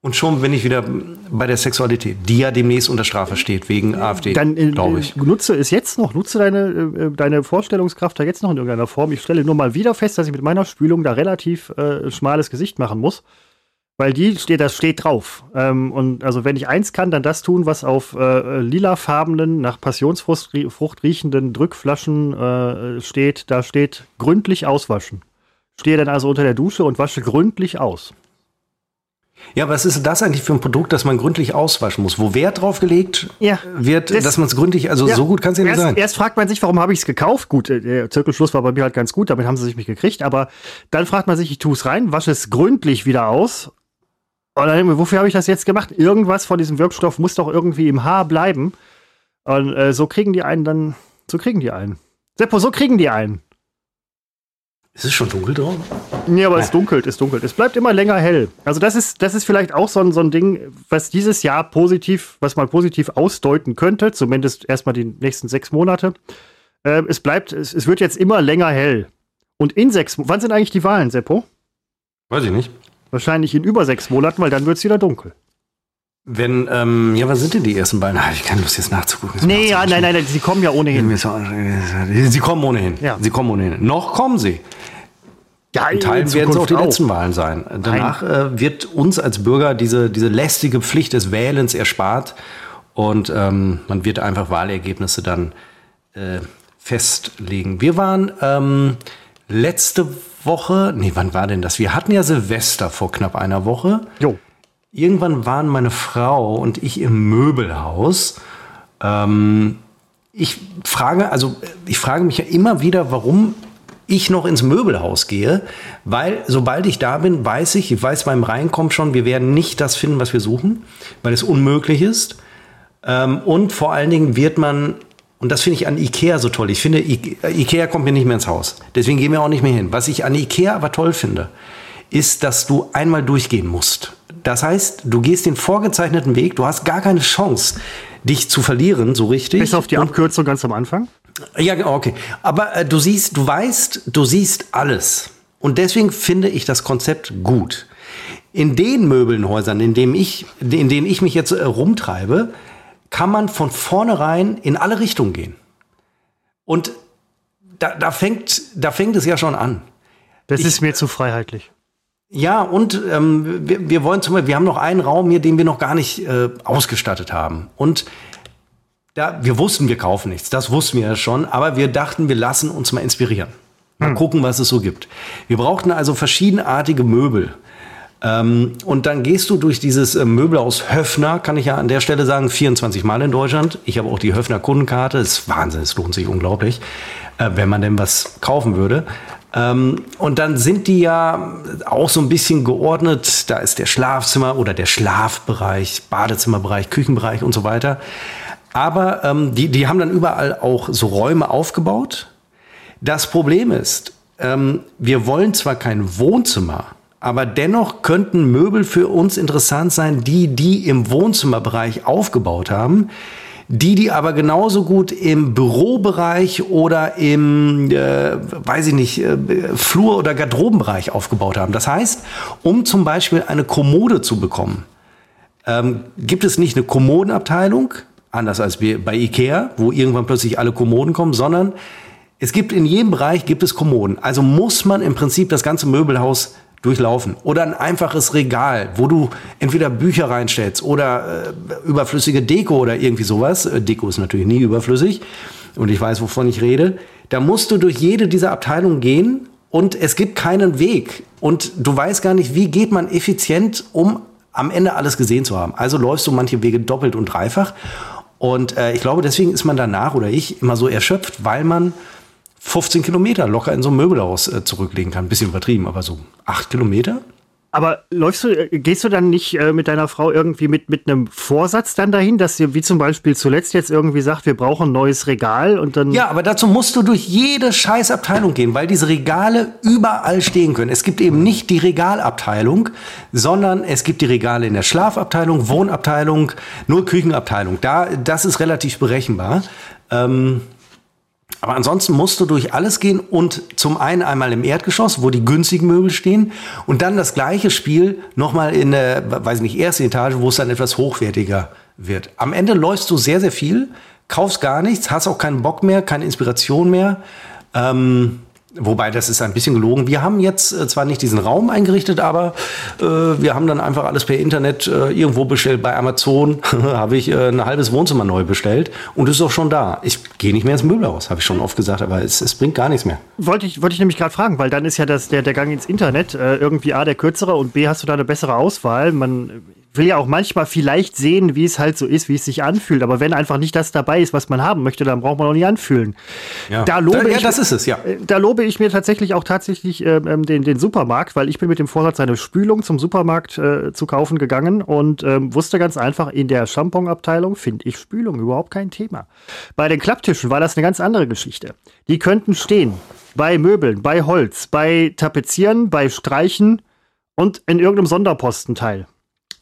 Und schon bin ich wieder bei der Sexualität, die ja demnächst unter Strafe steht, wegen AfD, Dann äh, glaube ich. äh, nutze es jetzt noch, nutze deine, äh, deine Vorstellungskraft da jetzt noch in irgendeiner Form. Ich stelle nur mal wieder fest, dass ich mit meiner Spülung da relativ äh, schmales Gesicht machen muss. Weil die steht, das steht drauf. Ähm, und also wenn ich eins kann, dann das tun, was auf äh, lilafarbenen, nach Passionsfrucht rie- Frucht riechenden Drückflaschen äh, steht. Da steht gründlich auswaschen. Stehe dann also unter der Dusche und wasche gründlich aus. Ja, was ist das eigentlich für ein Produkt, das man gründlich auswaschen muss? Wo Wert drauf gelegt Ja, wird, das- dass man es gründlich, also Ja, so gut kann es ja nicht erst, sein. Erst fragt man sich, warum habe ich es gekauft? Gut, äh, der Zirkelschluss war bei mir halt ganz gut, damit haben sie sich mich gekriegt. Aber dann fragt man sich, ich tue es rein, wasche es gründlich wieder aus. Und dann, denke ich mir, wofür habe ich das jetzt gemacht? Irgendwas von diesem Wirkstoff muss doch irgendwie im Haar bleiben. Und äh, so kriegen die einen dann, so kriegen die einen. Seppo, so kriegen die einen. Ist es schon dunkel drauf? Nee, aber es Ja. dunkelt, es dunkelt. Es bleibt immer länger hell. Also das ist, das ist vielleicht auch so ein, so ein Ding, was dieses Jahr positiv, was man positiv ausdeuten könnte, zumindest erstmal die nächsten sechs Monate. Ähm, es bleibt, es, es wird jetzt immer länger hell. Und in sechs, wann sind eigentlich die Wahlen, Seppo? Weiß ich nicht. Wahrscheinlich in über sechs Monaten, weil dann wird es wieder dunkel. Wenn, ähm, ja, was sind denn die ersten beiden? Ah, ich kann Lust jetzt nachzugucken. Nee, ja, nein, nein, nein, sie kommen ja ohnehin. Sie kommen ohnehin. Ja. Sie kommen ohnehin. Noch kommen sie. Ja, In Teilen werden es auch die letzten Wahlen sein. Danach äh, wird uns als Bürger diese, diese lästige Pflicht des Wählens erspart und ähm, man wird einfach Wahlergebnisse dann äh, festlegen. Wir waren ähm, letzte Woche, nee, wann war denn das? Wir hatten ja Silvester vor knapp einer Woche. Jo. Irgendwann waren meine Frau und ich im Möbelhaus. Ähm, ich frage, also ich frage mich ja immer wieder, warum ich noch ins Möbelhaus gehe, weil sobald ich da bin, weiß ich, ich weiß beim Reinkommen schon, wir werden nicht das finden, was wir suchen, weil es unmöglich ist. Ähm, und vor allen Dingen wird man, und das finde ich an Ikea so toll, ich finde, Ikea kommt mir nicht mehr ins Haus. Deswegen gehen wir auch nicht mehr hin. Was ich an Ikea aber toll finde, ist, dass du einmal durchgehen musst. Das heißt, du gehst den vorgezeichneten Weg, du hast gar keine Chance, dich zu verlieren, so richtig. Bis auf die Abkürzung ganz am Anfang. Ja, genau, okay. Aber äh, du siehst, du weißt, du siehst alles. Und deswegen finde ich das Konzept gut. In den Möbelhäusern, in denen ich, in denen ich mich jetzt äh, rumtreibe, kann man von vornherein in alle Richtungen gehen. Und da, da, fängt, da fängt es ja schon an. Das ist mir zu freiheitlich. Ja, und ähm, wir, wir wollen zum Beispiel, wir haben noch einen Raum hier, den wir noch gar nicht äh, ausgestattet haben. Und da, wir wussten, wir kaufen nichts. Das wussten wir ja schon. Aber wir dachten, wir lassen uns mal inspirieren. Mal gucken, was es so gibt. Wir brauchten also verschiedenartige Möbel. Ähm, und dann gehst du durch dieses äh, Möbelhaus Höfner, kann ich ja an der Stelle sagen, 24 Mal in Deutschland. Ich habe auch die Höfner Kundenkarte. Das ist Wahnsinn, es lohnt sich unglaublich, äh, wenn man denn was kaufen würde. Ähm, und dann sind die ja auch so ein bisschen geordnet. Da ist der Schlafzimmer oder der Schlafbereich, Badezimmerbereich, Küchenbereich und so weiter. Aber ähm, die, die haben dann überall auch so Räume aufgebaut. Das Problem ist, ähm, wir wollen zwar kein Wohnzimmer, aber dennoch könnten Möbel für uns interessant sein, die die im Wohnzimmerbereich aufgebaut haben, die die aber genauso gut im Bürobereich oder im, äh, weiß ich nicht, äh, Flur- oder Garderobenbereich aufgebaut haben. Das heißt, um zum Beispiel eine Kommode zu bekommen, ähm, gibt es nicht eine Kommodenabteilung, anders als bei Ikea, wo irgendwann plötzlich alle Kommoden kommen, sondern es gibt in jedem Bereich gibt es Kommoden. Also muss man im Prinzip das ganze Möbelhaus durchlaufen. Oder ein einfaches Regal, wo du entweder Bücher reinstellst oder äh, überflüssige Deko oder irgendwie sowas. Äh, Deko ist natürlich nie überflüssig. Und ich weiß, wovon ich rede. Da musst du durch jede dieser Abteilungen gehen und es gibt keinen Weg. Und du weißt gar nicht, wie geht man effizient, um am Ende alles gesehen zu haben. Also läufst du manche Wege doppelt und dreifach. Und äh, ich glaube, deswegen ist man danach oder ich immer so erschöpft, weil man 15 Kilometer locker in so einem Möbelhaus äh, zurücklegen kann. Ein bisschen übertrieben, aber so 8 Kilometer? Aber läufst du, äh, gehst du dann nicht äh, mit deiner Frau irgendwie mit, mit einem Vorsatz dann dahin, dass ihr, wie zum Beispiel zuletzt jetzt irgendwie sagt, wir brauchen ein neues Regal und dann. Ja, aber dazu musst du durch jede Scheißabteilung gehen, weil diese Regale überall stehen können. Es gibt eben nicht die Regalabteilung, sondern es gibt die Regale in der Schlafabteilung, Wohnabteilung, nur Küchenabteilung. Da, das ist relativ berechenbar. Ähm, aber ansonsten musst du durch alles gehen und zum einen einmal im Erdgeschoss, wo die günstigen Möbel stehen, und dann das gleiche Spiel nochmal in der, weiß ich nicht, erste Etage, wo es dann etwas hochwertiger wird. Am Ende läufst du sehr, sehr viel, kaufst gar nichts, hast auch keinen Bock mehr, keine Inspiration mehr. Ähm, Wobei, das ist ein bisschen gelogen. Wir haben jetzt äh, zwar nicht diesen Raum eingerichtet, aber äh, wir haben dann einfach alles per Internet äh, irgendwo bestellt. Bei Amazon habe ich äh, ein halbes Wohnzimmer neu bestellt und ist auch schon da. Ich gehe nicht mehr ins Möbelhaus, habe ich schon oft gesagt, aber es, es bringt gar nichts mehr. Wollte ich, wollte ich nämlich gerade fragen, weil dann ist ja das, der, der Gang ins Internet äh, irgendwie A, der kürzere und B, hast du da eine bessere Auswahl. Man will ja auch manchmal vielleicht sehen, wie es halt so ist, wie es sich anfühlt. Aber wenn einfach nicht das dabei ist, was man haben möchte, dann braucht man auch nicht anfühlen. Ja, da lobe da, ja, ich, das ist es, ja. Äh, da lobe ich mir tatsächlich auch tatsächlich ähm, ähm, den, den Supermarkt, weil ich bin mit dem Vorsatz, eine Spülung zum Supermarkt äh, zu kaufen gegangen und ähm, wusste ganz einfach, in der Shampoon-Abteilung finde ich Spülung überhaupt kein Thema. Bei den Klapptischen war das eine ganz andere Geschichte. Die könnten stehen bei Möbeln, bei Holz, bei Tapezieren, bei Streichen und in irgendeinem Sonderpostenteil.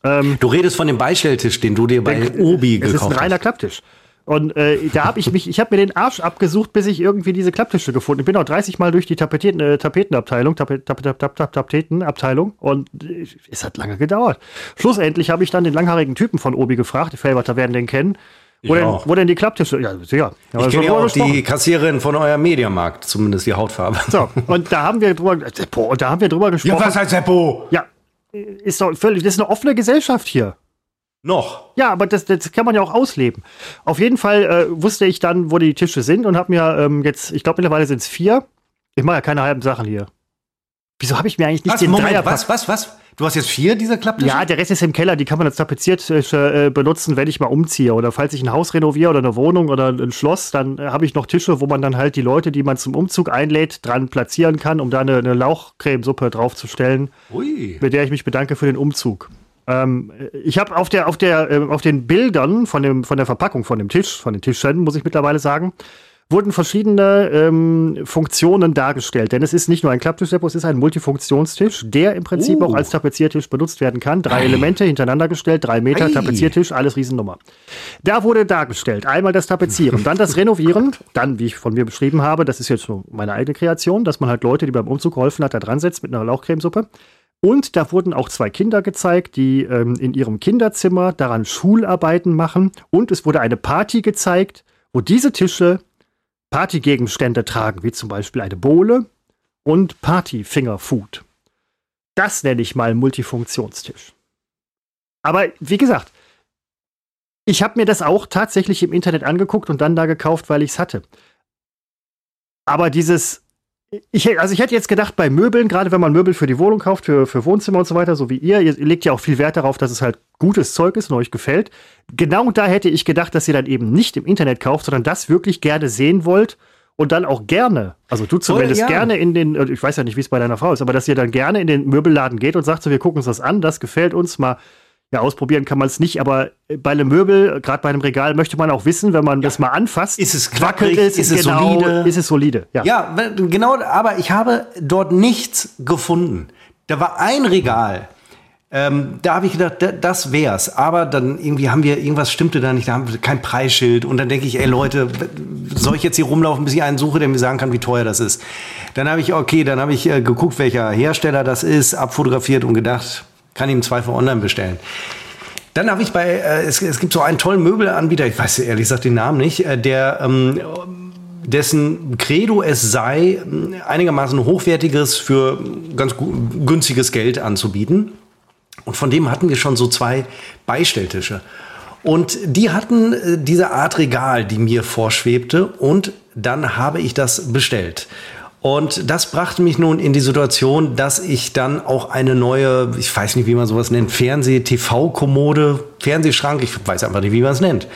Ähm, du redest von dem Beistelltisch, den du dir bei Obi gekauft hast. Das ist ein reiner Klapptisch. Und äh, da habe ich mich, ich habe mir den Arsch abgesucht, bis ich irgendwie diese Klapptische gefunden. Ich bin auch 30 Mal durch die Tapeten, äh, Tapetenabteilung, Tapet, Tapet, Tapet, Tapetenabteilung und äh, es hat lange gedauert. Schlussendlich habe ich dann den langhaarigen Typen von Obi gefragt, die Felberter werden den kennen. Wo denn, wo denn, die Klapptische? Ja, sicher. Ja, ich kenne ja auch die Kassiererin von eurem Mediamarkt, zumindest die Hautfarbe. So, und da haben wir drüber, Seppo, und da haben wir drüber gesprochen. Ja, was heißt Seppo? Ja, ist doch völlig, das ist eine offene Gesellschaft hier. Noch. Ja, aber das, das kann man ja auch ausleben. Auf jeden Fall äh, wusste ich dann, wo die Tische sind und habe mir ähm, jetzt, ich glaube mittlerweile sind es vier. Ich mache ja keine halben Sachen hier. Wieso habe ich mir eigentlich nicht was, den Moment, Was, was, was? Du hast jetzt vier dieser Klapptische? Ja, der Rest ist im Keller. Die kann man als Tapeziertische äh, benutzen, wenn ich mal umziehe. Oder falls ich ein Haus renoviere oder eine Wohnung oder ein Schloss, dann äh, habe ich noch Tische, wo man dann halt die Leute, die man zum Umzug einlädt, dran platzieren kann, um da eine, eine Lauchcremesuppe draufzustellen. Ui. Mit der ich mich bedanke für den Umzug. Ähm, ich habe auf der, auf der, äh, auf den Bildern von dem, von der Verpackung von dem Tisch, von den Tischchen, muss ich mittlerweile sagen, wurden verschiedene ähm, Funktionen dargestellt. Denn es ist nicht nur ein Klapptischdepot, es ist ein Multifunktionstisch, der im Prinzip uh. auch als Tapeziertisch benutzt werden kann. Drei Ei. Elemente hintereinander gestellt, drei Meter, Ei. Tapeziertisch, alles Riesennummer. Da wurde dargestellt, einmal das Tapezieren, dann das Renovieren, dann, wie ich von mir beschrieben habe, das ist jetzt nur meine eigene Kreation, dass man halt Leute, die beim Umzug geholfen hat, da dran setzt mit einer Lauchcremesuppe. Und da wurden auch zwei Kinder gezeigt, die ähm, in ihrem Kinderzimmer daran Schularbeiten machen. Und es wurde eine Party gezeigt, wo diese Tische Partygegenstände tragen, wie zum Beispiel eine Bohle und Partyfingerfood. Das nenne ich mal Multifunktionstisch. Aber wie gesagt, ich habe mir das auch tatsächlich im Internet angeguckt und dann da gekauft, weil ich es hatte. Aber dieses ich, also ich hätte jetzt gedacht, bei Möbeln, gerade wenn man Möbel für die Wohnung kauft, für, für Wohnzimmer und so weiter, so wie ihr, ihr legt ja auch viel Wert darauf, dass es halt gutes Zeug ist und euch gefällt. Genau da hätte ich gedacht, dass ihr dann eben nicht im Internet kauft, sondern das wirklich gerne sehen wollt und dann auch gerne, also du zumindest ja. gerne in den, ich weiß ja nicht, wie es bei deiner Frau ist, aber dass ihr dann gerne in den Möbelladen geht und sagt so, wir gucken uns das an, das gefällt uns, mal ja, ausprobieren kann man es nicht, aber bei einem Möbel, gerade bei einem Regal, möchte man auch wissen, wenn man ja. das mal anfasst. Ist es quackelt, ist, ist es genau, solide? Ist es solide, ja. Ja, genau, aber ich habe dort nichts gefunden. Da war ein Regal. Ähm, da habe ich gedacht, da, das wär's. Aber dann irgendwie haben wir, irgendwas stimmte da nicht, da haben wir kein Preisschild. Und dann denke ich, ey Leute, soll ich jetzt hier rumlaufen, bis ich einen suche, der mir sagen kann, wie teuer das ist? Dann habe ich, okay, dann habe ich äh, geguckt, welcher Hersteller das ist, abfotografiert und gedacht, kann ich im Zweifel online bestellen. Dann habe ich bei, äh, es, es, gibt so einen tollen Möbelanbieter, ich weiß ehrlich gesagt den Namen nicht, äh, der ähm, dessen Credo es sei, einigermaßen hochwertiges für ganz günstiges Geld anzubieten. Und von dem hatten wir schon so zwei Beistelltische. Und die hatten äh, diese Art Regal, die mir vorschwebte. Und dann habe ich das bestellt. Und das brachte mich nun in die Situation, dass ich dann auch eine neue, ich weiß nicht, wie man sowas nennt, Fernseh-TV-Kommode, Fernsehschrank, ich weiß einfach nicht, wie man es nennt,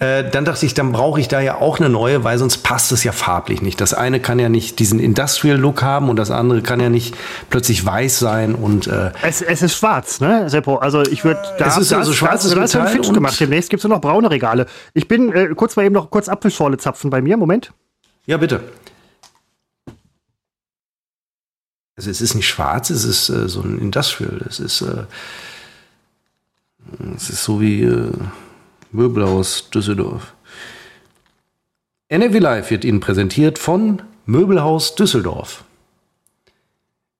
äh, dann dachte ich, dann brauche ich da ja auch eine neue, weil sonst passt es ja farblich nicht. Das eine kann ja nicht diesen Industrial-Look haben und das andere kann ja nicht plötzlich weiß sein und äh es, es ist schwarz, ne, Seppo? Also ich würde da es ist also schwarzes das, das Metall gemacht. Demnächst gibt es noch braune Regale. Ich bin äh, kurz mal eben noch kurz Apfelschorle zapfen bei mir. Moment. Ja, bitte. Also es ist nicht schwarz, es ist äh, so ein Industrial. Es ist, äh, es ist so wie äh, Möbelhaus Düsseldorf. NRW Live wird Ihnen präsentiert von Möbelhaus Düsseldorf.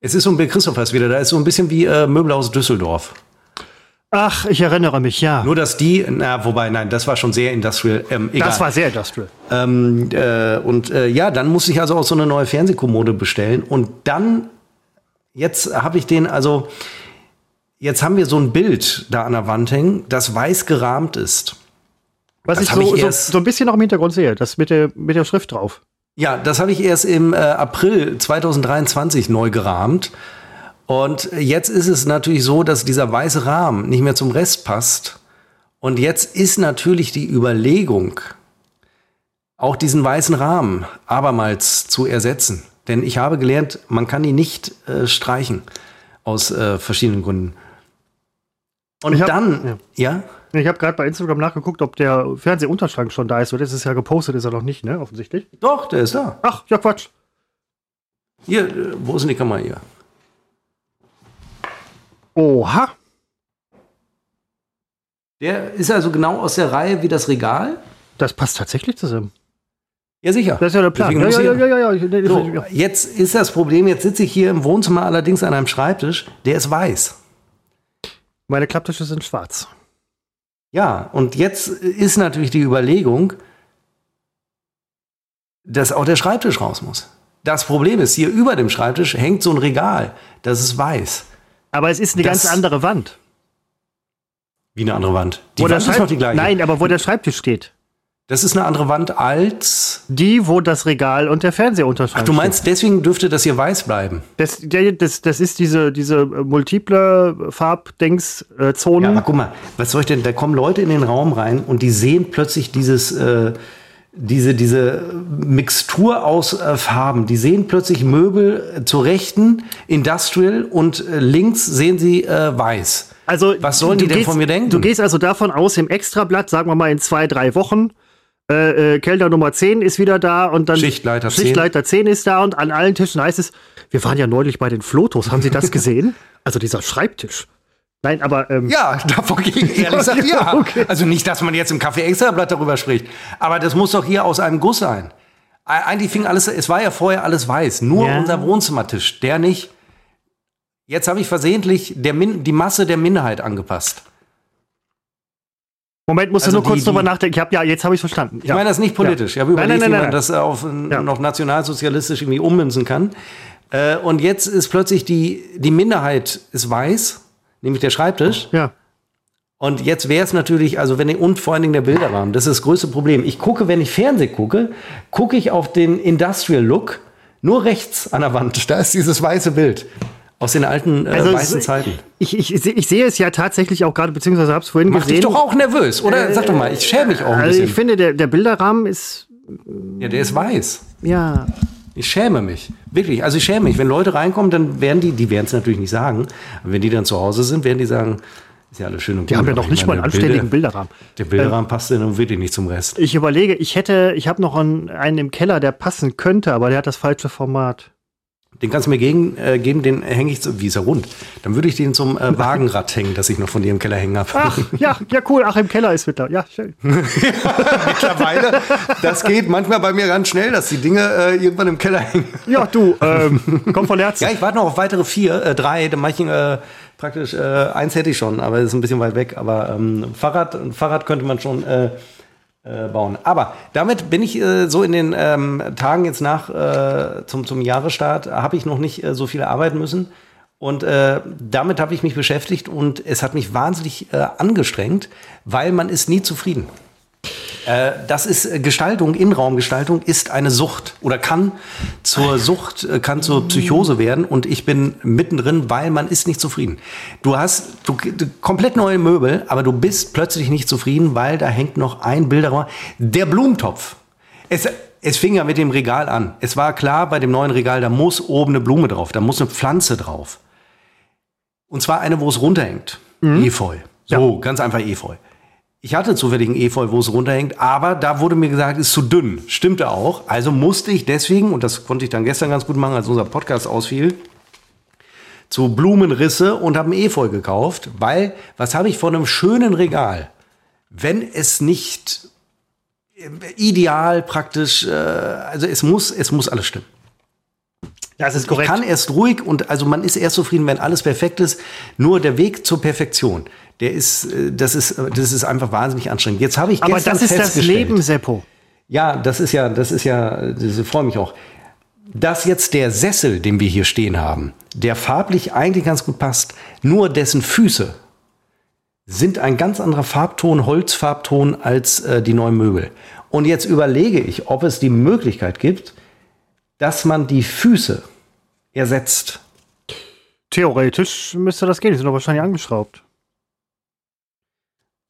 Es ist so ein Bild Christophers wieder, da ist so ein bisschen wie äh, Möbelhaus Düsseldorf. Ach, ich erinnere mich, ja. Nur, dass die, na, wobei, nein, das war schon sehr industrial. Ähm, egal. Das war sehr industrial. Ähm, äh, und äh, ja, dann muss ich also auch so eine neue Fernsehkommode bestellen. Und dann, jetzt habe ich den, also, jetzt haben wir so ein Bild da an der Wand hängen, das weiß gerahmt ist. Was das ich, so, ich so, so, ein bisschen noch im Hintergrund sehe, das mit der, mit der Schrift drauf. Ja, das habe ich erst im äh, April 2023 neu gerahmt. Und jetzt ist es natürlich so, dass dieser weiße Rahmen nicht mehr zum Rest passt. Und jetzt ist natürlich die Überlegung, auch diesen weißen Rahmen abermals zu ersetzen. Denn ich habe gelernt, man kann ihn nicht äh, streichen aus äh, verschiedenen Gründen. Und hab, dann, ja. ja? Ich habe gerade bei Instagram nachgeguckt, ob der Fernsehunterschrank schon da ist. Oder ist es ja gepostet, ist er noch nicht, ne? Offensichtlich. Doch, der ist da. Ach, ja, Quatsch. Hier, äh, wo ist denn die Kamera hier? Oha. Der ist also genau aus der Reihe wie das Regal. Das passt tatsächlich zusammen. Ja, sicher. Das ist ja der Plan. Ja, ja, ja, ja, ja, so, jetzt ist das Problem, jetzt sitze ich hier im Wohnzimmer allerdings an einem Schreibtisch, der ist weiß. Meine Klapptische sind schwarz. Ja, und jetzt ist natürlich die Überlegung, dass auch der Schreibtisch raus muss. Das Problem ist, hier über dem Schreibtisch hängt so ein Regal, das ist weiß. Aber es ist eine das, ganz andere Wand. Wie eine andere Wand? Die wo Wand ist noch die gleiche. Nein, aber wo der Schreibtisch steht. Das ist eine andere Wand als. Die, wo das Regal und der Fernseher unterscheiden. Ach, du meinst, deswegen dürfte das hier weiß bleiben? Das, das, das ist diese, diese multiple Farbdings-Zone. ja, aber guck mal, was soll ich denn? Da kommen Leute in den Raum rein und die sehen plötzlich dieses. Äh, diese, diese Mixtur aus äh, Farben. Die sehen plötzlich Möbel äh, zur rechten, Industrial und äh, links sehen sie äh, weiß. Also, was sollen die denn gehst, von mir denken? Du gehst also davon aus, im Extrablatt, sagen wir mal in zwei, drei Wochen, äh, äh, Kellner Nummer 10 ist wieder da und dann Schichtleiter 10. Schichtleiter 10 ist da und an allen Tischen heißt es, wir waren ja neulich bei den Flotos, haben Sie das gesehen? also dieser Schreibtisch. Nein, aber. Ähm ja, davon ging ehrlich gesagt ja. Okay. Also nicht, dass man jetzt im Café Extrablatt darüber spricht. Aber das muss doch hier aus einem Guss sein. Eigentlich fing alles, es war ja vorher alles weiß. Nur ja. unser Wohnzimmertisch, der nicht. Jetzt habe ich versehentlich der Min die Masse der Minderheit angepasst. Moment, musst also du nur kurz die, drüber nachdenken. Ich hab, ja, jetzt habe ich verstanden. Ich ja. meine das nicht politisch. Ja. Ich habe überlegt, nein, nein, nein, wie man das auf ja. noch nationalsozialistisch irgendwie ummünzen kann. Äh, und jetzt ist plötzlich die, die Minderheit ist weiß, nämlich der Schreibtisch. Ja. Und jetzt wäre es natürlich, also wenn ich, und vor allen Dingen der Bilderrahmen, das ist das größte Problem. Ich gucke, wenn ich Fernseh gucke, gucke ich auf den Industrial Look, nur rechts an der Wand, da ist dieses weiße Bild. Aus den alten äh, also, weißen Zeiten. Ich, ich, ich, sehe es ja tatsächlich auch gerade, beziehungsweise habe es vorhin Macht gesehen. Macht dich doch auch nervös, oder? Äh, Sag doch mal, ich schäme mich auch ein also bisschen. Ich finde, der, der Bilderrahmen ist. Ja, der ist weiß. Ja. Ich schäme mich. Wirklich. Also ich schäme mich. Wenn Leute reinkommen, dann werden die, die werden es natürlich nicht sagen, aber wenn die dann zu Hause sind, werden die sagen, ist ja alles schön und gut. Die haben ja noch nicht mal einen anständigen Bilder, Bilderrahmen. Der Bilderrahmen ähm, passt ja nun wirklich nicht zum Rest. Ich überlege, ich hätte, ich habe noch einen, einen im Keller, der passen könnte, aber der hat das falsche Format. Den kannst du mir gegen, äh, geben, den hänge ich, zu, wie ist er rund? Dann würde ich den zum äh, Wagenrad hängen, das ich noch von dir im Keller hängen habe. Ach, ja, ja, cool. Ach, im Keller ist wieder. Ja, schön. Mittlerweile, das geht manchmal bei mir ganz schnell, dass die Dinge äh, irgendwann im Keller hängen. Ja, du, ähm, komm von Herzen. Ja, ich warte noch auf weitere vier, äh, drei, dann mache ich äh, praktisch, äh, eins hätte ich schon, aber das ist ein bisschen weit weg. Aber ähm, Fahrrad, ein Fahrrad könnte man schon äh, bauen. Aber damit bin ich äh, so in den ähm, Tagen jetzt nach äh, zum, zum Jahresstart, habe ich noch nicht äh, so viel arbeiten müssen. Und äh, damit habe ich mich beschäftigt und es hat mich wahnsinnig äh, angestrengt, weil man ist nie zufrieden. Äh, das ist äh, Gestaltung, Innenraumgestaltung ist eine Sucht oder kann zur Sucht, äh, kann zur Psychose werden und ich bin mittendrin, weil man ist nicht zufrieden. Du hast du, komplett neue Möbel, aber du bist plötzlich nicht zufrieden, weil da hängt noch ein Bilderraum. Der Blumentopf. Es, es fing ja mit dem Regal an. Es war klar bei dem neuen Regal, da muss oben eine Blume drauf, da muss eine Pflanze drauf. Und zwar eine, wo es runterhängt. Mhm. Efeu. So, ja. ganz einfach Efeu. Ich hatte zufällig einen Efeu, wo es runterhängt, aber da wurde mir gesagt, ist zu dünn. Stimmte auch. Also musste ich deswegen, und das konnte ich dann gestern ganz gut machen, als unser Podcast ausfiel, zu Blumenrisse und habe einen Efeu gekauft, weil was habe ich von einem schönen Regal, wenn es nicht äh, ideal praktisch, äh, also es muss, es muss alles stimmen. Das ist korrekt. Ich kann erst ruhig und also man ist erst zufrieden, wenn alles perfekt ist. Nur der Weg zur Perfektion, der ist, äh, das ist, das ist einfach wahnsinnig anstrengend. Jetzt habe ich Aber das ist das Leben, Seppo. Ja, das ist ja, das ist ja, das freue mich auch. Dass jetzt der Sessel, den wir hier stehen haben, der farblich eigentlich ganz gut passt, nur dessen Füße sind ein ganz anderer Farbton, Holzfarbton als äh, die neuen Möbel. Und jetzt überlege ich, ob es die Möglichkeit gibt, dass man die Füße ersetzt. Theoretisch müsste das gehen, die sind doch wahrscheinlich angeschraubt.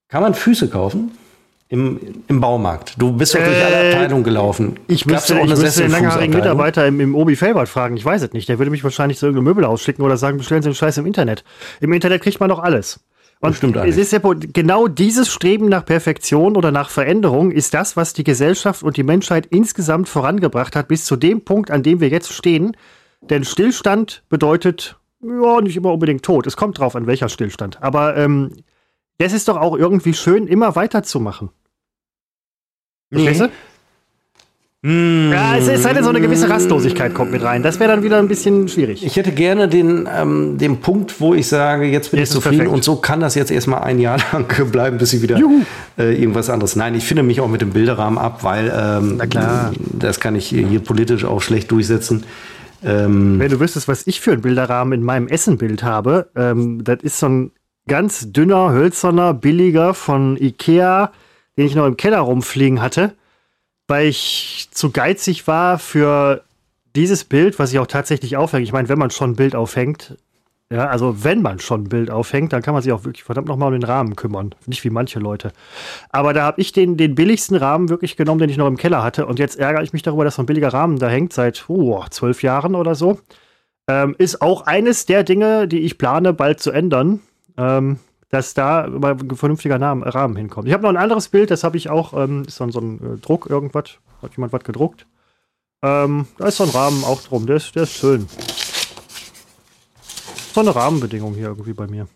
Kann man Füße kaufen? Im, im Baumarkt. Du bist doch durch äh, alle Abteilungen gelaufen. Ich müsste, auch ich müsste den langjährigen Mitarbeiter im, im Obi Felbert fragen. Ich weiß es nicht. Der würde mich wahrscheinlich so irgendeine Möbel ausschicken oder sagen, bestellen Sie einen Scheiß im Internet. Im Internet kriegt man doch alles. Und Stimmt es ist ja genau dieses Streben nach Perfektion oder nach Veränderung ist das, was die Gesellschaft und die Menschheit insgesamt vorangebracht hat, bis zu dem Punkt, an dem wir jetzt stehen. Denn Stillstand bedeutet ja nicht immer unbedingt tot. Es kommt drauf an welcher Stillstand. Aber ähm, das ist doch auch irgendwie schön, immer weiterzumachen. Nee. Mmh. Ja, es ist halt so eine gewisse Rastlosigkeit kommt mit rein. Das wäre dann wieder ein bisschen schwierig. Ich hätte gerne den, ähm, den Punkt, wo ich sage, jetzt bin jetzt ich zufrieden perfekt. und so kann das jetzt erstmal ein Jahr lang bleiben, bis ich wieder äh, irgendwas anderes. Nein, ich finde mich auch mit dem Bilderrahmen ab, weil ähm, das kann ich hier politisch auch schlecht durchsetzen. Ähm, Wenn du wüsstest, was ich für ein Bilderrahmen in meinem Essenbild habe, ähm, das ist so ein ganz dünner, hölzerner, billiger von Ikea, den ich noch im Keller rumfliegen hatte, weil ich zu geizig war für dieses Bild, was ich auch tatsächlich aufhänge. Ich meine, wenn man schon ein Bild aufhängt, ja, also wenn man schon ein Bild aufhängt, dann kann man sich auch wirklich verdammt nochmal um den Rahmen kümmern. Nicht wie manche Leute. Aber da habe ich den, den billigsten Rahmen wirklich genommen, den ich noch im Keller hatte. Und jetzt ärgere ich mich darüber, dass so ein billiger Rahmen da hängt seit oh, zwölf Jahren oder so. Ähm, ist auch eines der Dinge, die ich plane, bald zu ändern ähm, dass da mal ein vernünftiger Namen, Rahmen hinkommt. Ich habe noch ein anderes Bild, das habe ich auch, ähm, ist dann so ein äh, Druck, irgendwas, hat jemand was gedruckt. Ähm, da ist so ein Rahmen auch drum, der ist, der ist schön. So eine Rahmenbedingung hier irgendwie bei mir.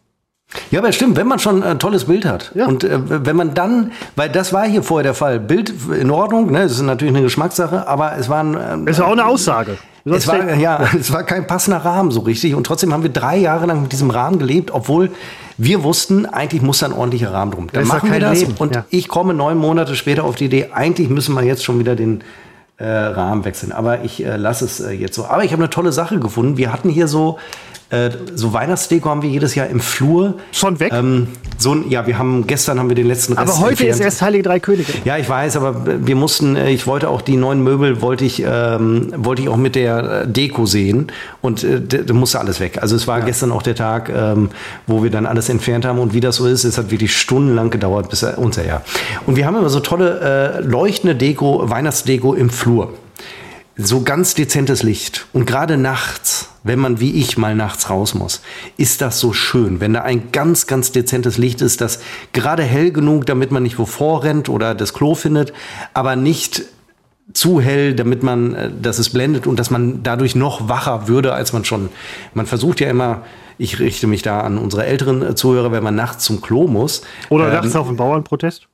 Ja, aber stimmt, wenn man schon ein tolles Bild hat ja. und äh, wenn man dann, weil das war hier vorher der Fall, Bild in Ordnung, ne, das ist natürlich eine Geschmackssache, aber es waren. Ähm, es war auch eine Aussage. Es war, ja, es war kein passender Rahmen so richtig und trotzdem haben wir drei Jahre lang mit diesem Rahmen gelebt, obwohl wir wussten, eigentlich muss da ein ordentlicher Rahmen drum. Dann machen wir das Leben. und ja. ich komme neun Monate später auf die Idee, eigentlich müssen wir jetzt schon wieder den äh, Rahmen wechseln. Aber ich äh, lasse es äh, jetzt so. Aber ich habe eine tolle Sache gefunden. Wir hatten hier so äh, so Weihnachtsdeko haben wir jedes Jahr im Flur. Schon weg? Ähm, so ja, wir haben gestern haben wir den letzten Rest. Aber heute entfernt. ist erst Heilige Drei Könige. Ja, ich weiß, aber wir mussten. Äh, ich wollte auch die neuen Möbel wollte ich ähm, wollte ich auch mit der äh, Deko sehen und äh, da musste alles weg. Also es war ja. gestern auch der Tag, ähm, wo wir dann alles entfernt haben und wie das so ist, es hat wirklich stundenlang gedauert bis er unser Jahr. Und wir haben immer so tolle äh, leuchtende Deko, Weihnachtsdeko im Flur so ganz dezentes Licht. Und gerade nachts, wenn man wie ich mal nachts raus muss, ist das so schön, wenn da ein ganz, ganz dezentes Licht ist, das gerade hell genug, damit man nicht wo vorrennt oder das Klo findet, aber nicht zu hell, damit man, äh, dass es blendet und dass man dadurch noch wacher würde, als man schon. Man versucht ja immer, ich richte mich da an unsere älteren äh, Zuhörer, wenn man nachts zum Klo muss. Oder ähm, nachts auf einen Bauernprotest?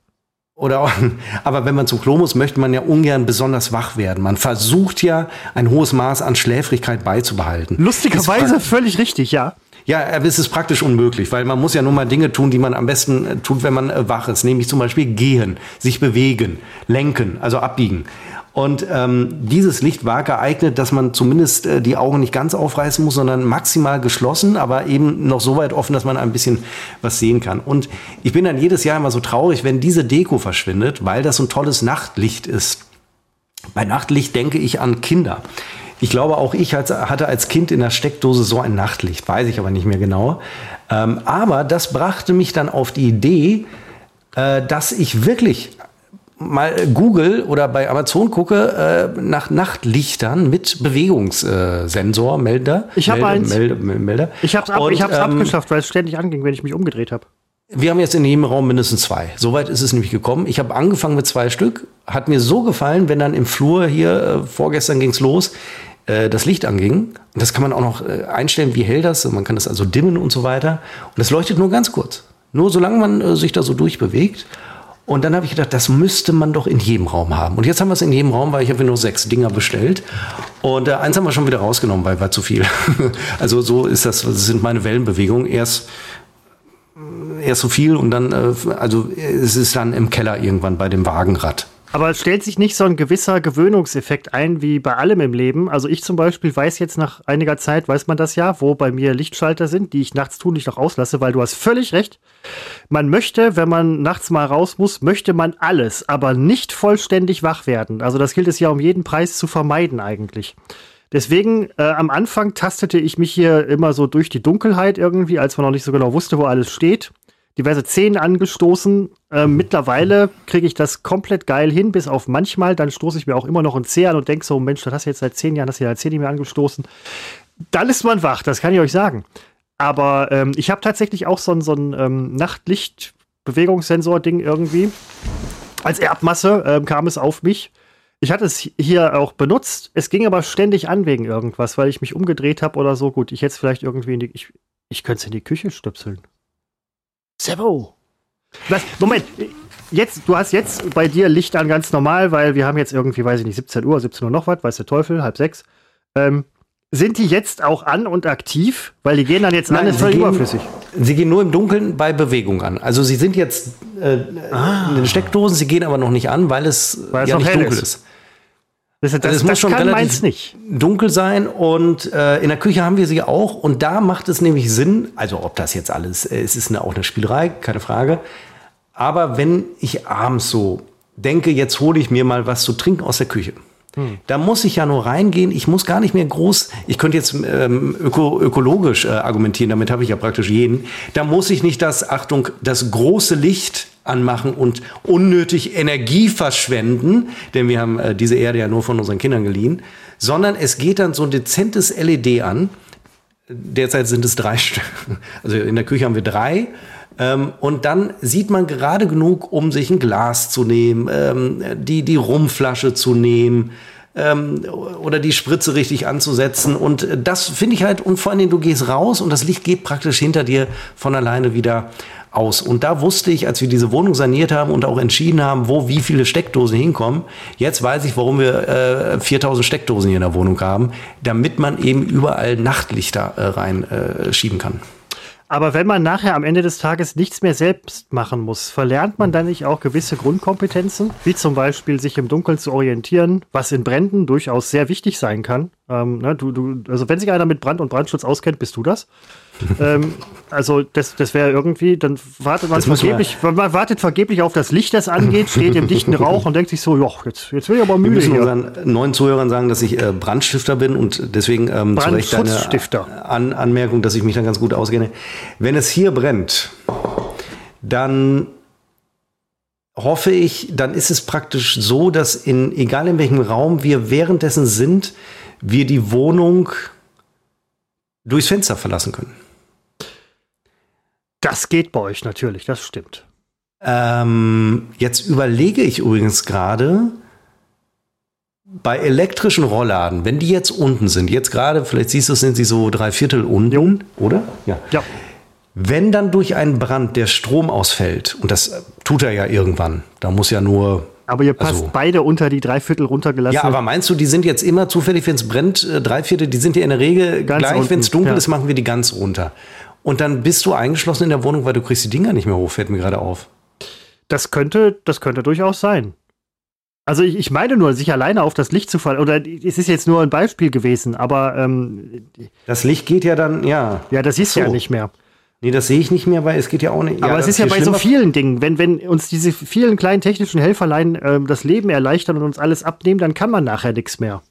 Oder auch, aber wenn man zum Klo muss, möchte man ja ungern besonders wach werden. Man versucht ja ein hohes Maß an Schläfrigkeit beizubehalten. Lustigerweise völlig richtig, ja. Ja, es ist praktisch unmöglich, weil man muss ja nur mal Dinge tun, die man am besten äh, tut, wenn man äh, wach ist. Nämlich zum Beispiel gehen, sich bewegen, lenken, also abbiegen. Und ähm, dieses Licht war geeignet, dass man zumindest äh, die Augen nicht ganz aufreißen muss, sondern maximal geschlossen, aber eben noch so weit offen, dass man ein bisschen was sehen kann. Und ich bin dann jedes Jahr immer so traurig, wenn diese Deko verschwindet, weil das so ein tolles Nachtlicht ist. Bei Nachtlicht denke ich an Kinder. Ich glaube, auch ich hatte als Kind in der Steckdose so ein Nachtlicht, weiß ich aber nicht mehr genau. Ähm, aber das brachte mich dann auf die Idee, äh, dass ich wirklich mal Google oder bei Amazon gucke äh, nach Nachtlichtern mit Bewegungssensor, Melder. Ich habe eins. Melder, Melder. Ich habe es ab, ähm, abgeschafft, weil es ständig anging, wenn ich mich umgedreht habe. Wir haben jetzt in jedem Raum mindestens zwei. Soweit ist es nämlich gekommen. Ich habe angefangen mit zwei Stück. Hat mir so gefallen, wenn dann im Flur hier, äh, vorgestern ging's los, äh, das Licht anging. Und das kann man auch noch äh, einstellen, wie hell das. Man kann das also dimmen und so weiter. Und das leuchtet nur ganz kurz. Nur solange man äh, sich da so durchbewegt. Und dann habe ich gedacht, das müsste man doch in jedem Raum haben. Und jetzt haben wir es in jedem Raum, weil ich habe nur sechs Dinger bestellt. Und äh, eins haben wir schon wieder rausgenommen, weil war zu viel. also so ist das, das sind meine Wellenbewegungen. Erst erst so viel und dann, äh, also es ist dann im Keller irgendwann bei dem Wagenrad. Aber stellt sich nicht so ein gewisser Gewöhnungseffekt ein wie bei allem im Leben? Also ich zum Beispiel weiß jetzt nach einiger Zeit, weiß man das ja, wo bei mir Lichtschalter sind, die ich nachts tun nicht noch auslasse, weil du hast völlig recht. Man möchte, wenn man nachts mal raus muss, möchte man alles, aber nicht vollständig wach werden. Also das gilt es ja um jeden Preis zu vermeiden eigentlich. Deswegen äh, am Anfang tastete ich mich hier immer so durch die Dunkelheit irgendwie, als man noch nicht so genau wusste, wo alles steht diverse Zehen angestoßen. Äh, mittlerweile kriege ich das komplett geil hin, bis auf manchmal. Dann stoße ich mir auch immer noch ein Zeh an und denke so, Mensch, das hast du jetzt seit zehn Jahren, hast du ja Zeh nicht mehr angestoßen. Dann ist man wach, das kann ich euch sagen. Aber ähm, ich habe tatsächlich auch so ein, so ein ähm, Nachtlicht-Bewegungssensor-Ding irgendwie. Als Erbmasse ähm, kam es auf mich. Ich hatte es hier auch benutzt. Es ging aber ständig an wegen irgendwas, weil ich mich umgedreht habe oder so. Gut, ich hätte es vielleicht irgendwie in die. Ich, ich könnte es in die Küche stöpseln. Servo. Was? Moment, jetzt, du hast jetzt bei dir Licht an ganz normal, weil wir haben jetzt irgendwie, weiß ich nicht, 17 Uhr, 17 Uhr noch was, weiß der Teufel, halb sechs. Ähm, sind die jetzt auch an und aktiv? Weil die gehen dann jetzt Nein, an, ist völlig überflüssig. Sie gehen nur im Dunkeln bei Bewegung an. Also sie sind jetzt äh, ah. in den Steckdosen, sie gehen aber noch nicht an, weil es, weil es ja nicht dunkel ist. ist. Das, das, also es muss schon relativ nicht. dunkel sein und äh, in der Küche haben wir sie auch und da macht es nämlich Sinn, also ob das jetzt alles, äh, es ist eine, auch eine Spielerei, keine Frage, aber wenn ich abends so denke, jetzt hole ich mir mal was zu trinken aus der Küche, hm. Da muss ich ja nur reingehen. Ich muss gar nicht mehr groß. Ich könnte jetzt ähm, öko, ökologisch äh, argumentieren. Damit habe ich ja praktisch jeden. Da muss ich nicht das Achtung das große Licht anmachen und unnötig Energie verschwenden, denn wir haben äh, diese Erde ja nur von unseren Kindern geliehen, sondern es geht dann so ein dezentes LED an. Derzeit sind es drei Stück. Also in der Küche haben wir drei. Ähm, und dann sieht man gerade genug, um sich ein Glas zu nehmen, ähm, die, die Rumflasche zu nehmen ähm, oder die Spritze richtig anzusetzen. Und das finde ich halt, und vor allen Dingen, du gehst raus und das Licht geht praktisch hinter dir von alleine wieder aus. Und da wusste ich, als wir diese Wohnung saniert haben und auch entschieden haben, wo wie viele Steckdosen hinkommen, jetzt weiß ich, warum wir äh, 4000 Steckdosen hier in der Wohnung haben, damit man eben überall Nachtlichter äh, reinschieben äh, kann. Aber wenn man nachher am Ende des Tages nichts mehr selbst machen muss, verlernt man dann nicht auch gewisse Grundkompetenzen, wie zum Beispiel sich im Dunkeln zu orientieren, was in Bränden durchaus sehr wichtig sein kann. Ähm, ne, du, du, also wenn sich einer mit Brand und Brandschutz auskennt, bist du das ähm, also das, das wäre irgendwie, dann wartet man vergeblich, man wartet vergeblich auf das Licht, das angeht, steht im dichten Rauch und denkt sich so, ja, jetzt, jetzt will ich aber müde. Wir müssen hier. unseren neuen Zuhörern sagen, dass ich äh, Brandstifter bin und deswegen ähm, zu Recht deine An Anmerkung, dass ich mich dann ganz gut auskenne. Wenn es hier brennt, dann hoffe ich, dann ist es praktisch so, dass in, egal in welchem Raum wir währenddessen sind, wir die Wohnung durchs Fenster verlassen können. Das geht bei euch natürlich, das stimmt. Ähm, jetzt überlege ich übrigens gerade, bei elektrischen Rollladen, wenn die jetzt unten sind, jetzt gerade, vielleicht siehst du, sind sie so drei Viertel unten, oder? Ja. ja. Wenn dann durch einen Brand der Strom ausfällt, und das tut er ja irgendwann, da muss ja nur. Aber ihr passt also, beide unter die Dreiviertel runtergelassen. Ja, aber meinst du, die sind jetzt immer zufällig, wenn es brennt, äh, Dreiviertel, die sind ja in der Regel ganz gleich, wenn es dunkel ja. ist, machen wir die ganz runter. Und dann bist du eingeschlossen in der Wohnung, weil du kriegst die Dinger nicht mehr hoch, fällt mir gerade auf. Das könnte, das könnte durchaus sein. Also ich, ich meine nur, sich alleine auf das Licht zu fallen, oder es ist jetzt nur ein Beispiel gewesen, aber ähm, das Licht geht ja dann, ja. Ja, das siehst du so. ja nicht mehr. Nee, das sehe ich nicht mehr, weil es geht ja auch nicht. Aber ja, es ist ja bei so vielen Dingen, wenn, wenn uns diese vielen kleinen technischen Helferlein äh, das Leben erleichtern und uns alles abnehmen, dann kann man nachher nichts mehr.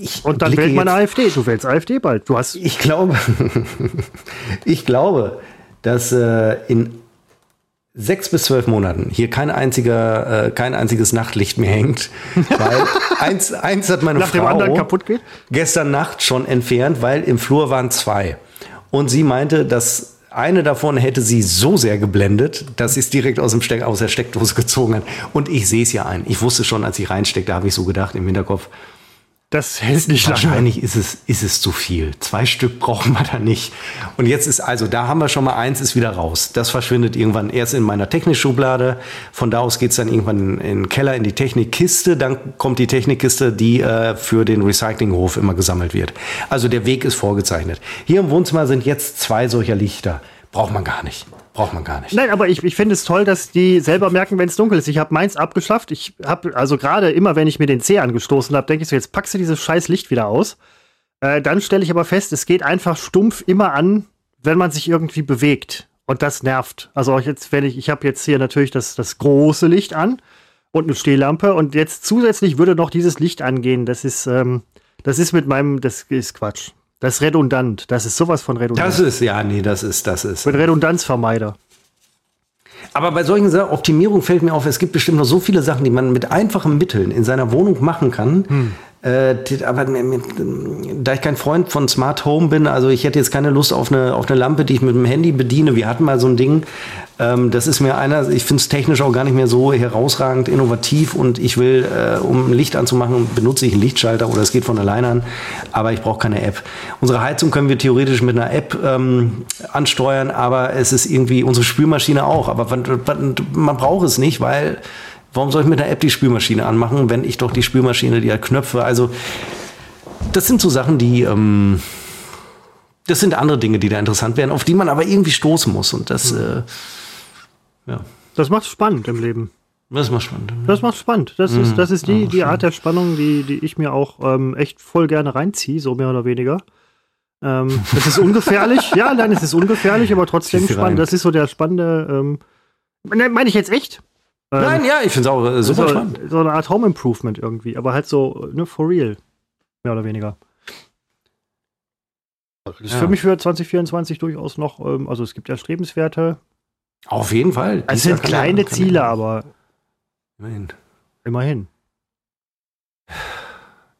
Ich und dann wählt man AfD. Du wählst AfD bald. Du hast. Ich glaube, ich glaube, dass äh, in sechs bis zwölf Monaten hier kein einziger, äh, kein einziges Nachtlicht mehr hängt, weil eins, eins hat meine Nach Frau gestern Nacht schon entfernt, weil im Flur waren zwei. Und sie meinte, dass eine davon hätte sie so sehr geblendet, dass sie es direkt aus, dem Steck, aus der Steckdose gezogen hat. Und ich sehe es ja ein. Ich wusste schon, als ich reinsteckte, habe ich so gedacht im Hinterkopf, das hält nicht Wahrscheinlich lange. ist es, ist es zu viel. Zwei Stück brauchen wir da nicht. Und jetzt ist also, da haben wir schon mal eins, ist wieder raus. Das verschwindet irgendwann erst in meiner Technikschublade. Von da aus geht's dann irgendwann in, in den Keller, in die Technikkiste. Dann kommt die Technikkiste, die äh, für den Recyclinghof immer gesammelt wird. Also der Weg ist vorgezeichnet. Hier im Wohnzimmer sind jetzt zwei solcher Lichter. Braucht man gar nicht. Braucht man gar nicht. Nein, aber ich, ich finde es toll, dass die selber merken, wenn es dunkel ist. Ich habe meins abgeschafft. Ich habe, also gerade immer, wenn ich mir den C angestoßen habe, denke ich so, jetzt packst du dieses scheiß Licht wieder aus. Äh, dann stelle ich aber fest, es geht einfach stumpf immer an, wenn man sich irgendwie bewegt. Und das nervt. Also jetzt, wenn ich, ich habe jetzt hier natürlich das, das große Licht an und eine Stehlampe und jetzt zusätzlich würde noch dieses Licht angehen. Das ist, ähm, das ist mit meinem, das ist Quatsch. Das ist redundant. Das ist sowas von redundant. Das ist, ja, nee, das ist, das ist. Bin Redundanzvermeider. Aber bei solchen Sachen, Optimierung fällt mir auf, es gibt bestimmt noch so viele Sachen, die man mit einfachen Mitteln in seiner Wohnung machen kann. Hm. Äh, aber da ich kein Freund von Smart Home bin, also ich hätte jetzt keine Lust auf eine, auf eine Lampe, die ich mit dem Handy bediene. Wir hatten mal so ein Ding, ähm, das ist mir einer, ich finde es technisch auch gar nicht mehr so herausragend innovativ und ich will, äh, um Licht anzumachen, benutze ich einen Lichtschalter oder es geht von alleine an, aber ich brauche keine App. Unsere Heizung können wir theoretisch mit einer App ähm, ansteuern, aber es ist irgendwie unsere Spülmaschine auch. Aber man, man braucht es nicht, weil Warum soll ich mit einer App die Spülmaschine anmachen, wenn ich doch die Spülmaschine, die hat Knöpfe, also das sind so Sachen, die, ähm, das sind andere Dinge, die da interessant wären, auf die man aber irgendwie stoßen muss und das, mhm. äh, ja. Das macht spannend im Leben. Das macht spannend. Das macht spannend. Das ist, das ist die, die Art der Spannung, die, die ich mir auch ähm, echt voll gerne reinziehe, so mehr oder weniger. Ähm, es ist ungefährlich. ja, nein, es ist ungefährlich, aber trotzdem spannend. Das ist so der spannende. Ähm, meine ich jetzt echt? Ähm, Nein, ja, ich finde es auch äh, super so, spannend. So eine Art Home Improvement irgendwie, aber halt so, ne, for real. Mehr oder weniger. Das ist ja. für mich für 2024 durchaus noch, ähm, also es gibt ja strebenswerte. Auf jeden Fall. Es sind kleine Ziele, aber. Immerhin. Immerhin.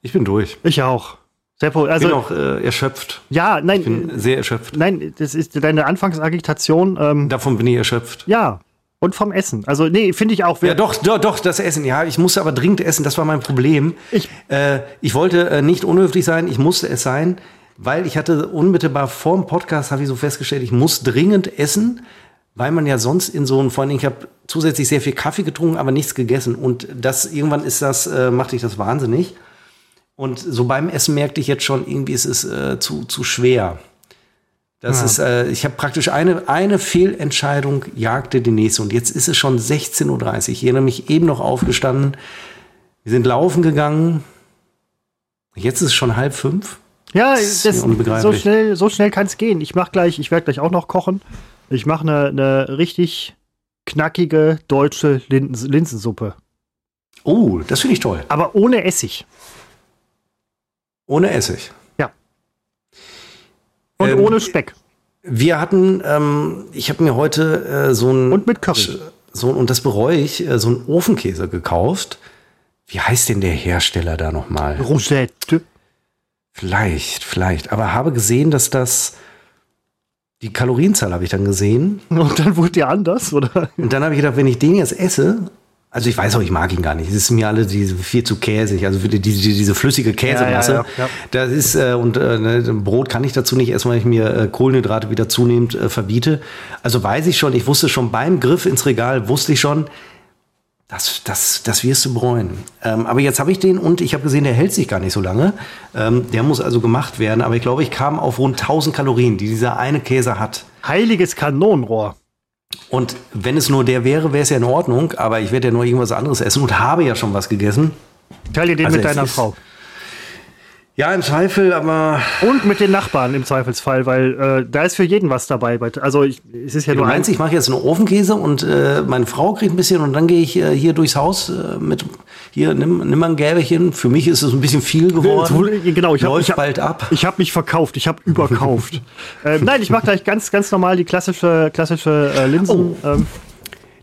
Ich bin durch. Ich auch. Sehr also, ich bin auch äh, erschöpft. Ja, nein. Ich bin sehr erschöpft. Nein, das ist deine Anfangsagitation. Ähm, Davon bin ich erschöpft. Ja, und vom Essen. Also, nee, finde ich auch. Ja, doch, doch, doch, das Essen. Ja, ich musste aber dringend essen. Das war mein Problem. Ich, äh, ich wollte äh, nicht unhöflich sein. Ich musste es sein, weil ich hatte unmittelbar vor dem Podcast, habe ich so festgestellt, ich muss dringend essen, weil man ja sonst in so einem, vor allem, ich habe zusätzlich sehr viel Kaffee getrunken, aber nichts gegessen. Und das, irgendwann ist das, äh, machte ich das wahnsinnig. Und so beim Essen merkte ich jetzt schon, irgendwie ist es äh, zu, zu schwer. Das ja. ist, äh, ich habe praktisch eine, eine Fehlentscheidung jagte die nächste. Und jetzt ist es schon 16.30 Uhr. Ich erinnere mich eben noch aufgestanden. Wir sind laufen gegangen. Jetzt ist es schon halb fünf. Ja, das, das so schnell, so schnell kann es gehen. Ich mach gleich, ich werde gleich auch noch kochen. Ich mache eine, eine richtig knackige deutsche Linsen, Linsensuppe. Oh, das finde ich toll. Aber ohne Essig. Ohne Essig. Und ähm, ohne Speck. Wir hatten, ähm, ich habe mir heute äh, so ein und mit Curry. So, und das bereue ich, äh, so einen Ofenkäse gekauft. Wie heißt denn der Hersteller da nochmal? Rosette. Vielleicht, vielleicht. Aber habe gesehen, dass das die Kalorienzahl habe ich dann gesehen. Und dann wurde die anders, oder? Und dann habe ich gedacht, wenn ich den jetzt esse, Also ich weiß auch, ich mag ihn gar nicht. Es ist mir alle diese viel zu käsig. Also die, die, diese flüssige Käsemasse. Ja, ja, ja, das ist äh, und äh, ne, Brot kann ich dazu nicht essen, weil ich mir äh, Kohlenhydrate wieder zunehmend äh, verbiete. Also weiß ich schon. Ich wusste schon beim Griff ins Regal wusste ich schon, das, das, das wirst du bereuen. Ähm, aber jetzt habe ich den und ich habe gesehen, der hält sich gar nicht so lange. Ähm, der muss also gemacht werden. Aber ich glaube, ich kam auf rund 1000 Kalorien, die dieser eine Käse hat. Heiliges Kanonenrohr. Und wenn es nur der wäre, wäre es ja in Ordnung, aber ich werde ja nur irgendwas anderes essen und habe ja schon was gegessen. Teile den also mit deiner Frau. Ja, im Zweifel, aber. Und mit den Nachbarn im Zweifelsfall, weil äh, da ist für jeden was dabei. Also ich, es ist ja du nur meinst, ich mache jetzt einen Ofenkäse und äh, meine Frau kriegt ein bisschen und dann gehe ich äh, hier durchs Haus äh, mit hier nimm, nimm mal ein Gäbelchen. Für mich ist es ein bisschen viel geworden. Genau, ich habe bald ab. Ich habe mich verkauft, ich habe überkauft. ähm, nein, ich mache gleich ganz ganz normal die klassische klassische äh, Linsen. Oh. Ähm.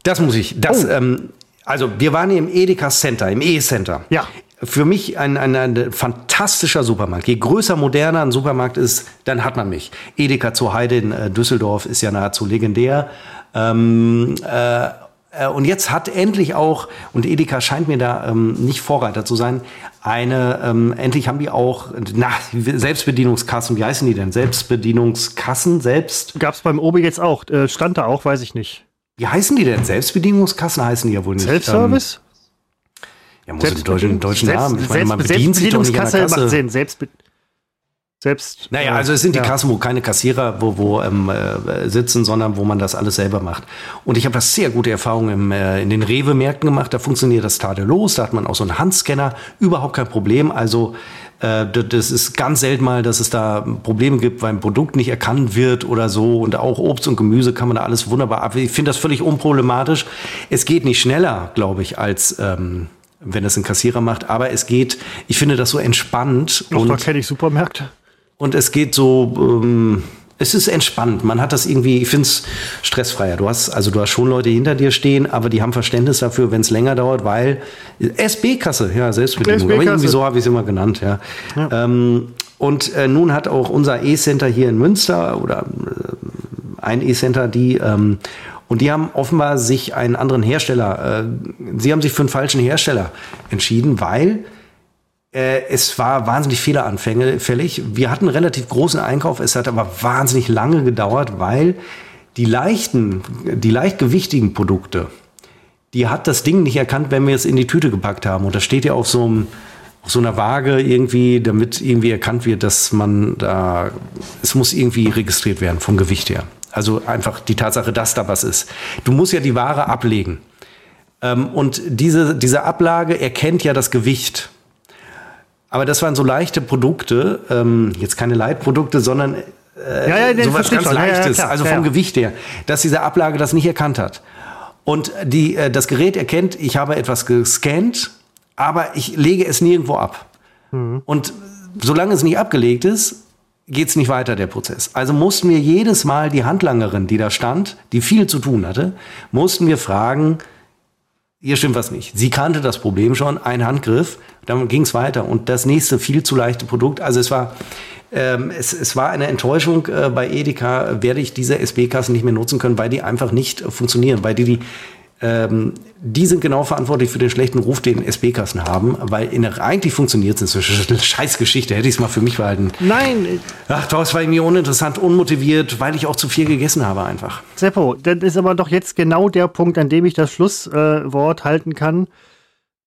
Das muss ich. Das, oh. ähm, also wir waren hier im Edeka Center, im E-Center. Ja für mich ein, ein, ein, fantastischer Supermarkt. Je größer, moderner ein Supermarkt ist, dann hat man mich. Edeka zur Heide in äh, Düsseldorf ist ja nahezu legendär. Ähm, äh, äh, und jetzt hat endlich auch, und Edeka scheint mir da ähm, nicht Vorreiter zu sein, eine, ähm, endlich haben die auch, na, Selbstbedienungskassen, wie heißen die denn? Selbstbedienungskassen selbst? Gab es beim Obi jetzt auch, äh, stand da auch, weiß ich nicht. Wie heißen die denn? Selbstbedienungskassen heißen die ja wohl nicht. Selbstservice? Ja, muss Selbst, deutschen, deutschen Selbst, Namen. Ich meine, man bedient sich doch nicht an der Kasse. Macht Sinn. Selbstbe selbst. Naja, also es sind die ja. Kassen, wo keine Kassierer wo, wo ähm, äh, sitzen, sondern wo man das alles selber macht. Und ich habe das sehr gute Erfahrungen im, äh, in den Rewe-Märkten gemacht. Da funktioniert das tadellos. Da hat man auch so einen Handscanner. Überhaupt kein Problem. Also äh, das ist ganz selten mal, dass es da Probleme gibt, weil ein Produkt nicht erkannt wird oder so. Und auch Obst und Gemüse kann man da alles wunderbar ab. Ich finde das völlig unproblematisch. Es geht nicht schneller, glaube ich, als ähm, wenn es ein Kassierer macht. Aber es geht, ich finde das so entspannt. Noch und, da kenne ich Supermärkte. Und es geht so, ähm, es ist entspannt. Man hat das irgendwie, ich finde es stressfreier. Du hast, also du hast schon Leute hinter dir stehen, aber die haben Verständnis dafür, wenn es länger dauert, weil SB-Kasse, ja, Selbstbedienung. SB aber irgendwie so habe ich es immer genannt, ja. ja. Ähm, und äh, nun hat auch unser E-Center hier in Münster oder äh, ein E-Center, die ähm, und die haben offenbar sich einen anderen Hersteller, äh, sie haben sich für einen falschen Hersteller entschieden, weil äh, es war wahnsinnig fehleranfällig. Wir hatten relativ großen Einkauf, es hat aber wahnsinnig lange gedauert, weil die leichten, die leichtgewichtigen Produkte, die hat das Ding nicht erkannt, wenn wir es in die Tüte gepackt haben. Und das steht ja auf so einem auf so einer Waage irgendwie, damit irgendwie erkannt wird, dass man da, es muss irgendwie registriert werden vom Gewicht her. Also einfach die Tatsache, dass da was ist. Du musst ja die Ware ablegen. Ähm, und diese, diese Ablage erkennt ja das Gewicht. Aber das waren so leichte Produkte, ähm, jetzt keine Leitprodukte, sondern äh, ja, ja, sowas ganz Leichtes, ja, ja, also vom Gewicht her, dass diese Ablage das nicht erkannt hat. Und die, äh, das Gerät erkennt, ich habe etwas gescannt, aber ich lege es nirgendwo ab. Mhm. Und solange es nicht abgelegt ist, geht es nicht weiter, der Prozess. Also mussten wir jedes Mal die Handlangerin, die da stand, die viel zu tun hatte, mussten wir fragen, hier stimmt was nicht. Sie kannte das Problem schon, ein Handgriff, dann ging es weiter. Und das nächste viel zu leichte Produkt, also es war, ähm, es, es war eine Enttäuschung. Äh, bei Edeka werde ich diese SB-Kassen nicht mehr nutzen können, weil die einfach nicht äh, funktionieren, weil die die ähm, die sind genau verantwortlich für den schlechten Ruf, den SB-Kassen haben, weil in der, eigentlich funktioniert es. Das ist eine Scheißgeschichte. Hätte ich es mal für mich behalten. Nein. Ach, das war irgendwie uninteressant, unmotiviert, weil ich auch zu viel gegessen habe einfach. Seppo, das ist aber doch jetzt genau der Punkt, an dem ich das Schlusswort äh, halten kann.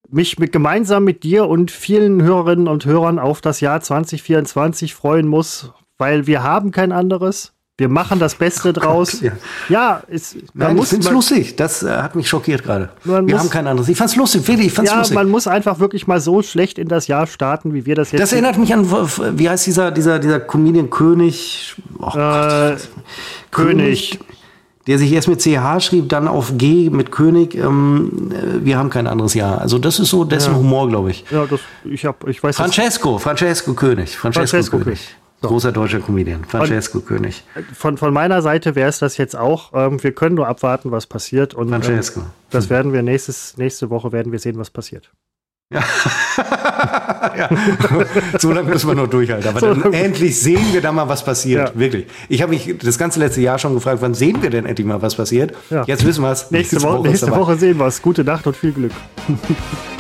Mich mit, gemeinsam mit dir und vielen Hörerinnen und Hörern auf das Jahr 2024 freuen muss, weil wir haben kein anderes. Wir machen das Beste draus. Ja, ja es, Nein, muss, ich finde es lustig. Das äh, hat mich schockiert gerade. Wir muss, haben kein anderes. Ich fand es lustig, wirklich, ich fand's ja, lustig. man muss einfach wirklich mal so schlecht in das Jahr starten, wie wir das jetzt. Das erinnert mich an, wie heißt dieser, dieser, dieser Comedian König? Oh äh, König. König. Der sich erst mit CH schrieb, dann auf G mit König. Ähm, äh, wir haben kein anderes Jahr. Also das ist so dessen ja. Humor, glaube ich. Ja, das, ich habe, ich weiß. Francesco, Francesco König, Francesco, Francesco König. König. Großer deutscher Comedian, Francesco und König. Von, von meiner Seite wäre es das jetzt auch. Ähm, wir können nur abwarten, was passiert. Und, Francesco. Ähm, das werden wir nächstes, nächste Woche werden wir sehen, was passiert. Ja. ja. So lange müssen wir noch durchhalten. Aber so dann endlich sehen wir da mal, was passiert. Ja. Wirklich. Ich habe mich das ganze letzte Jahr schon gefragt, wann sehen wir denn endlich mal, was passiert? Ja. Jetzt wissen wir es. Nächste, nächste, Woche, nächste Woche sehen wir es. Gute Nacht und viel Glück.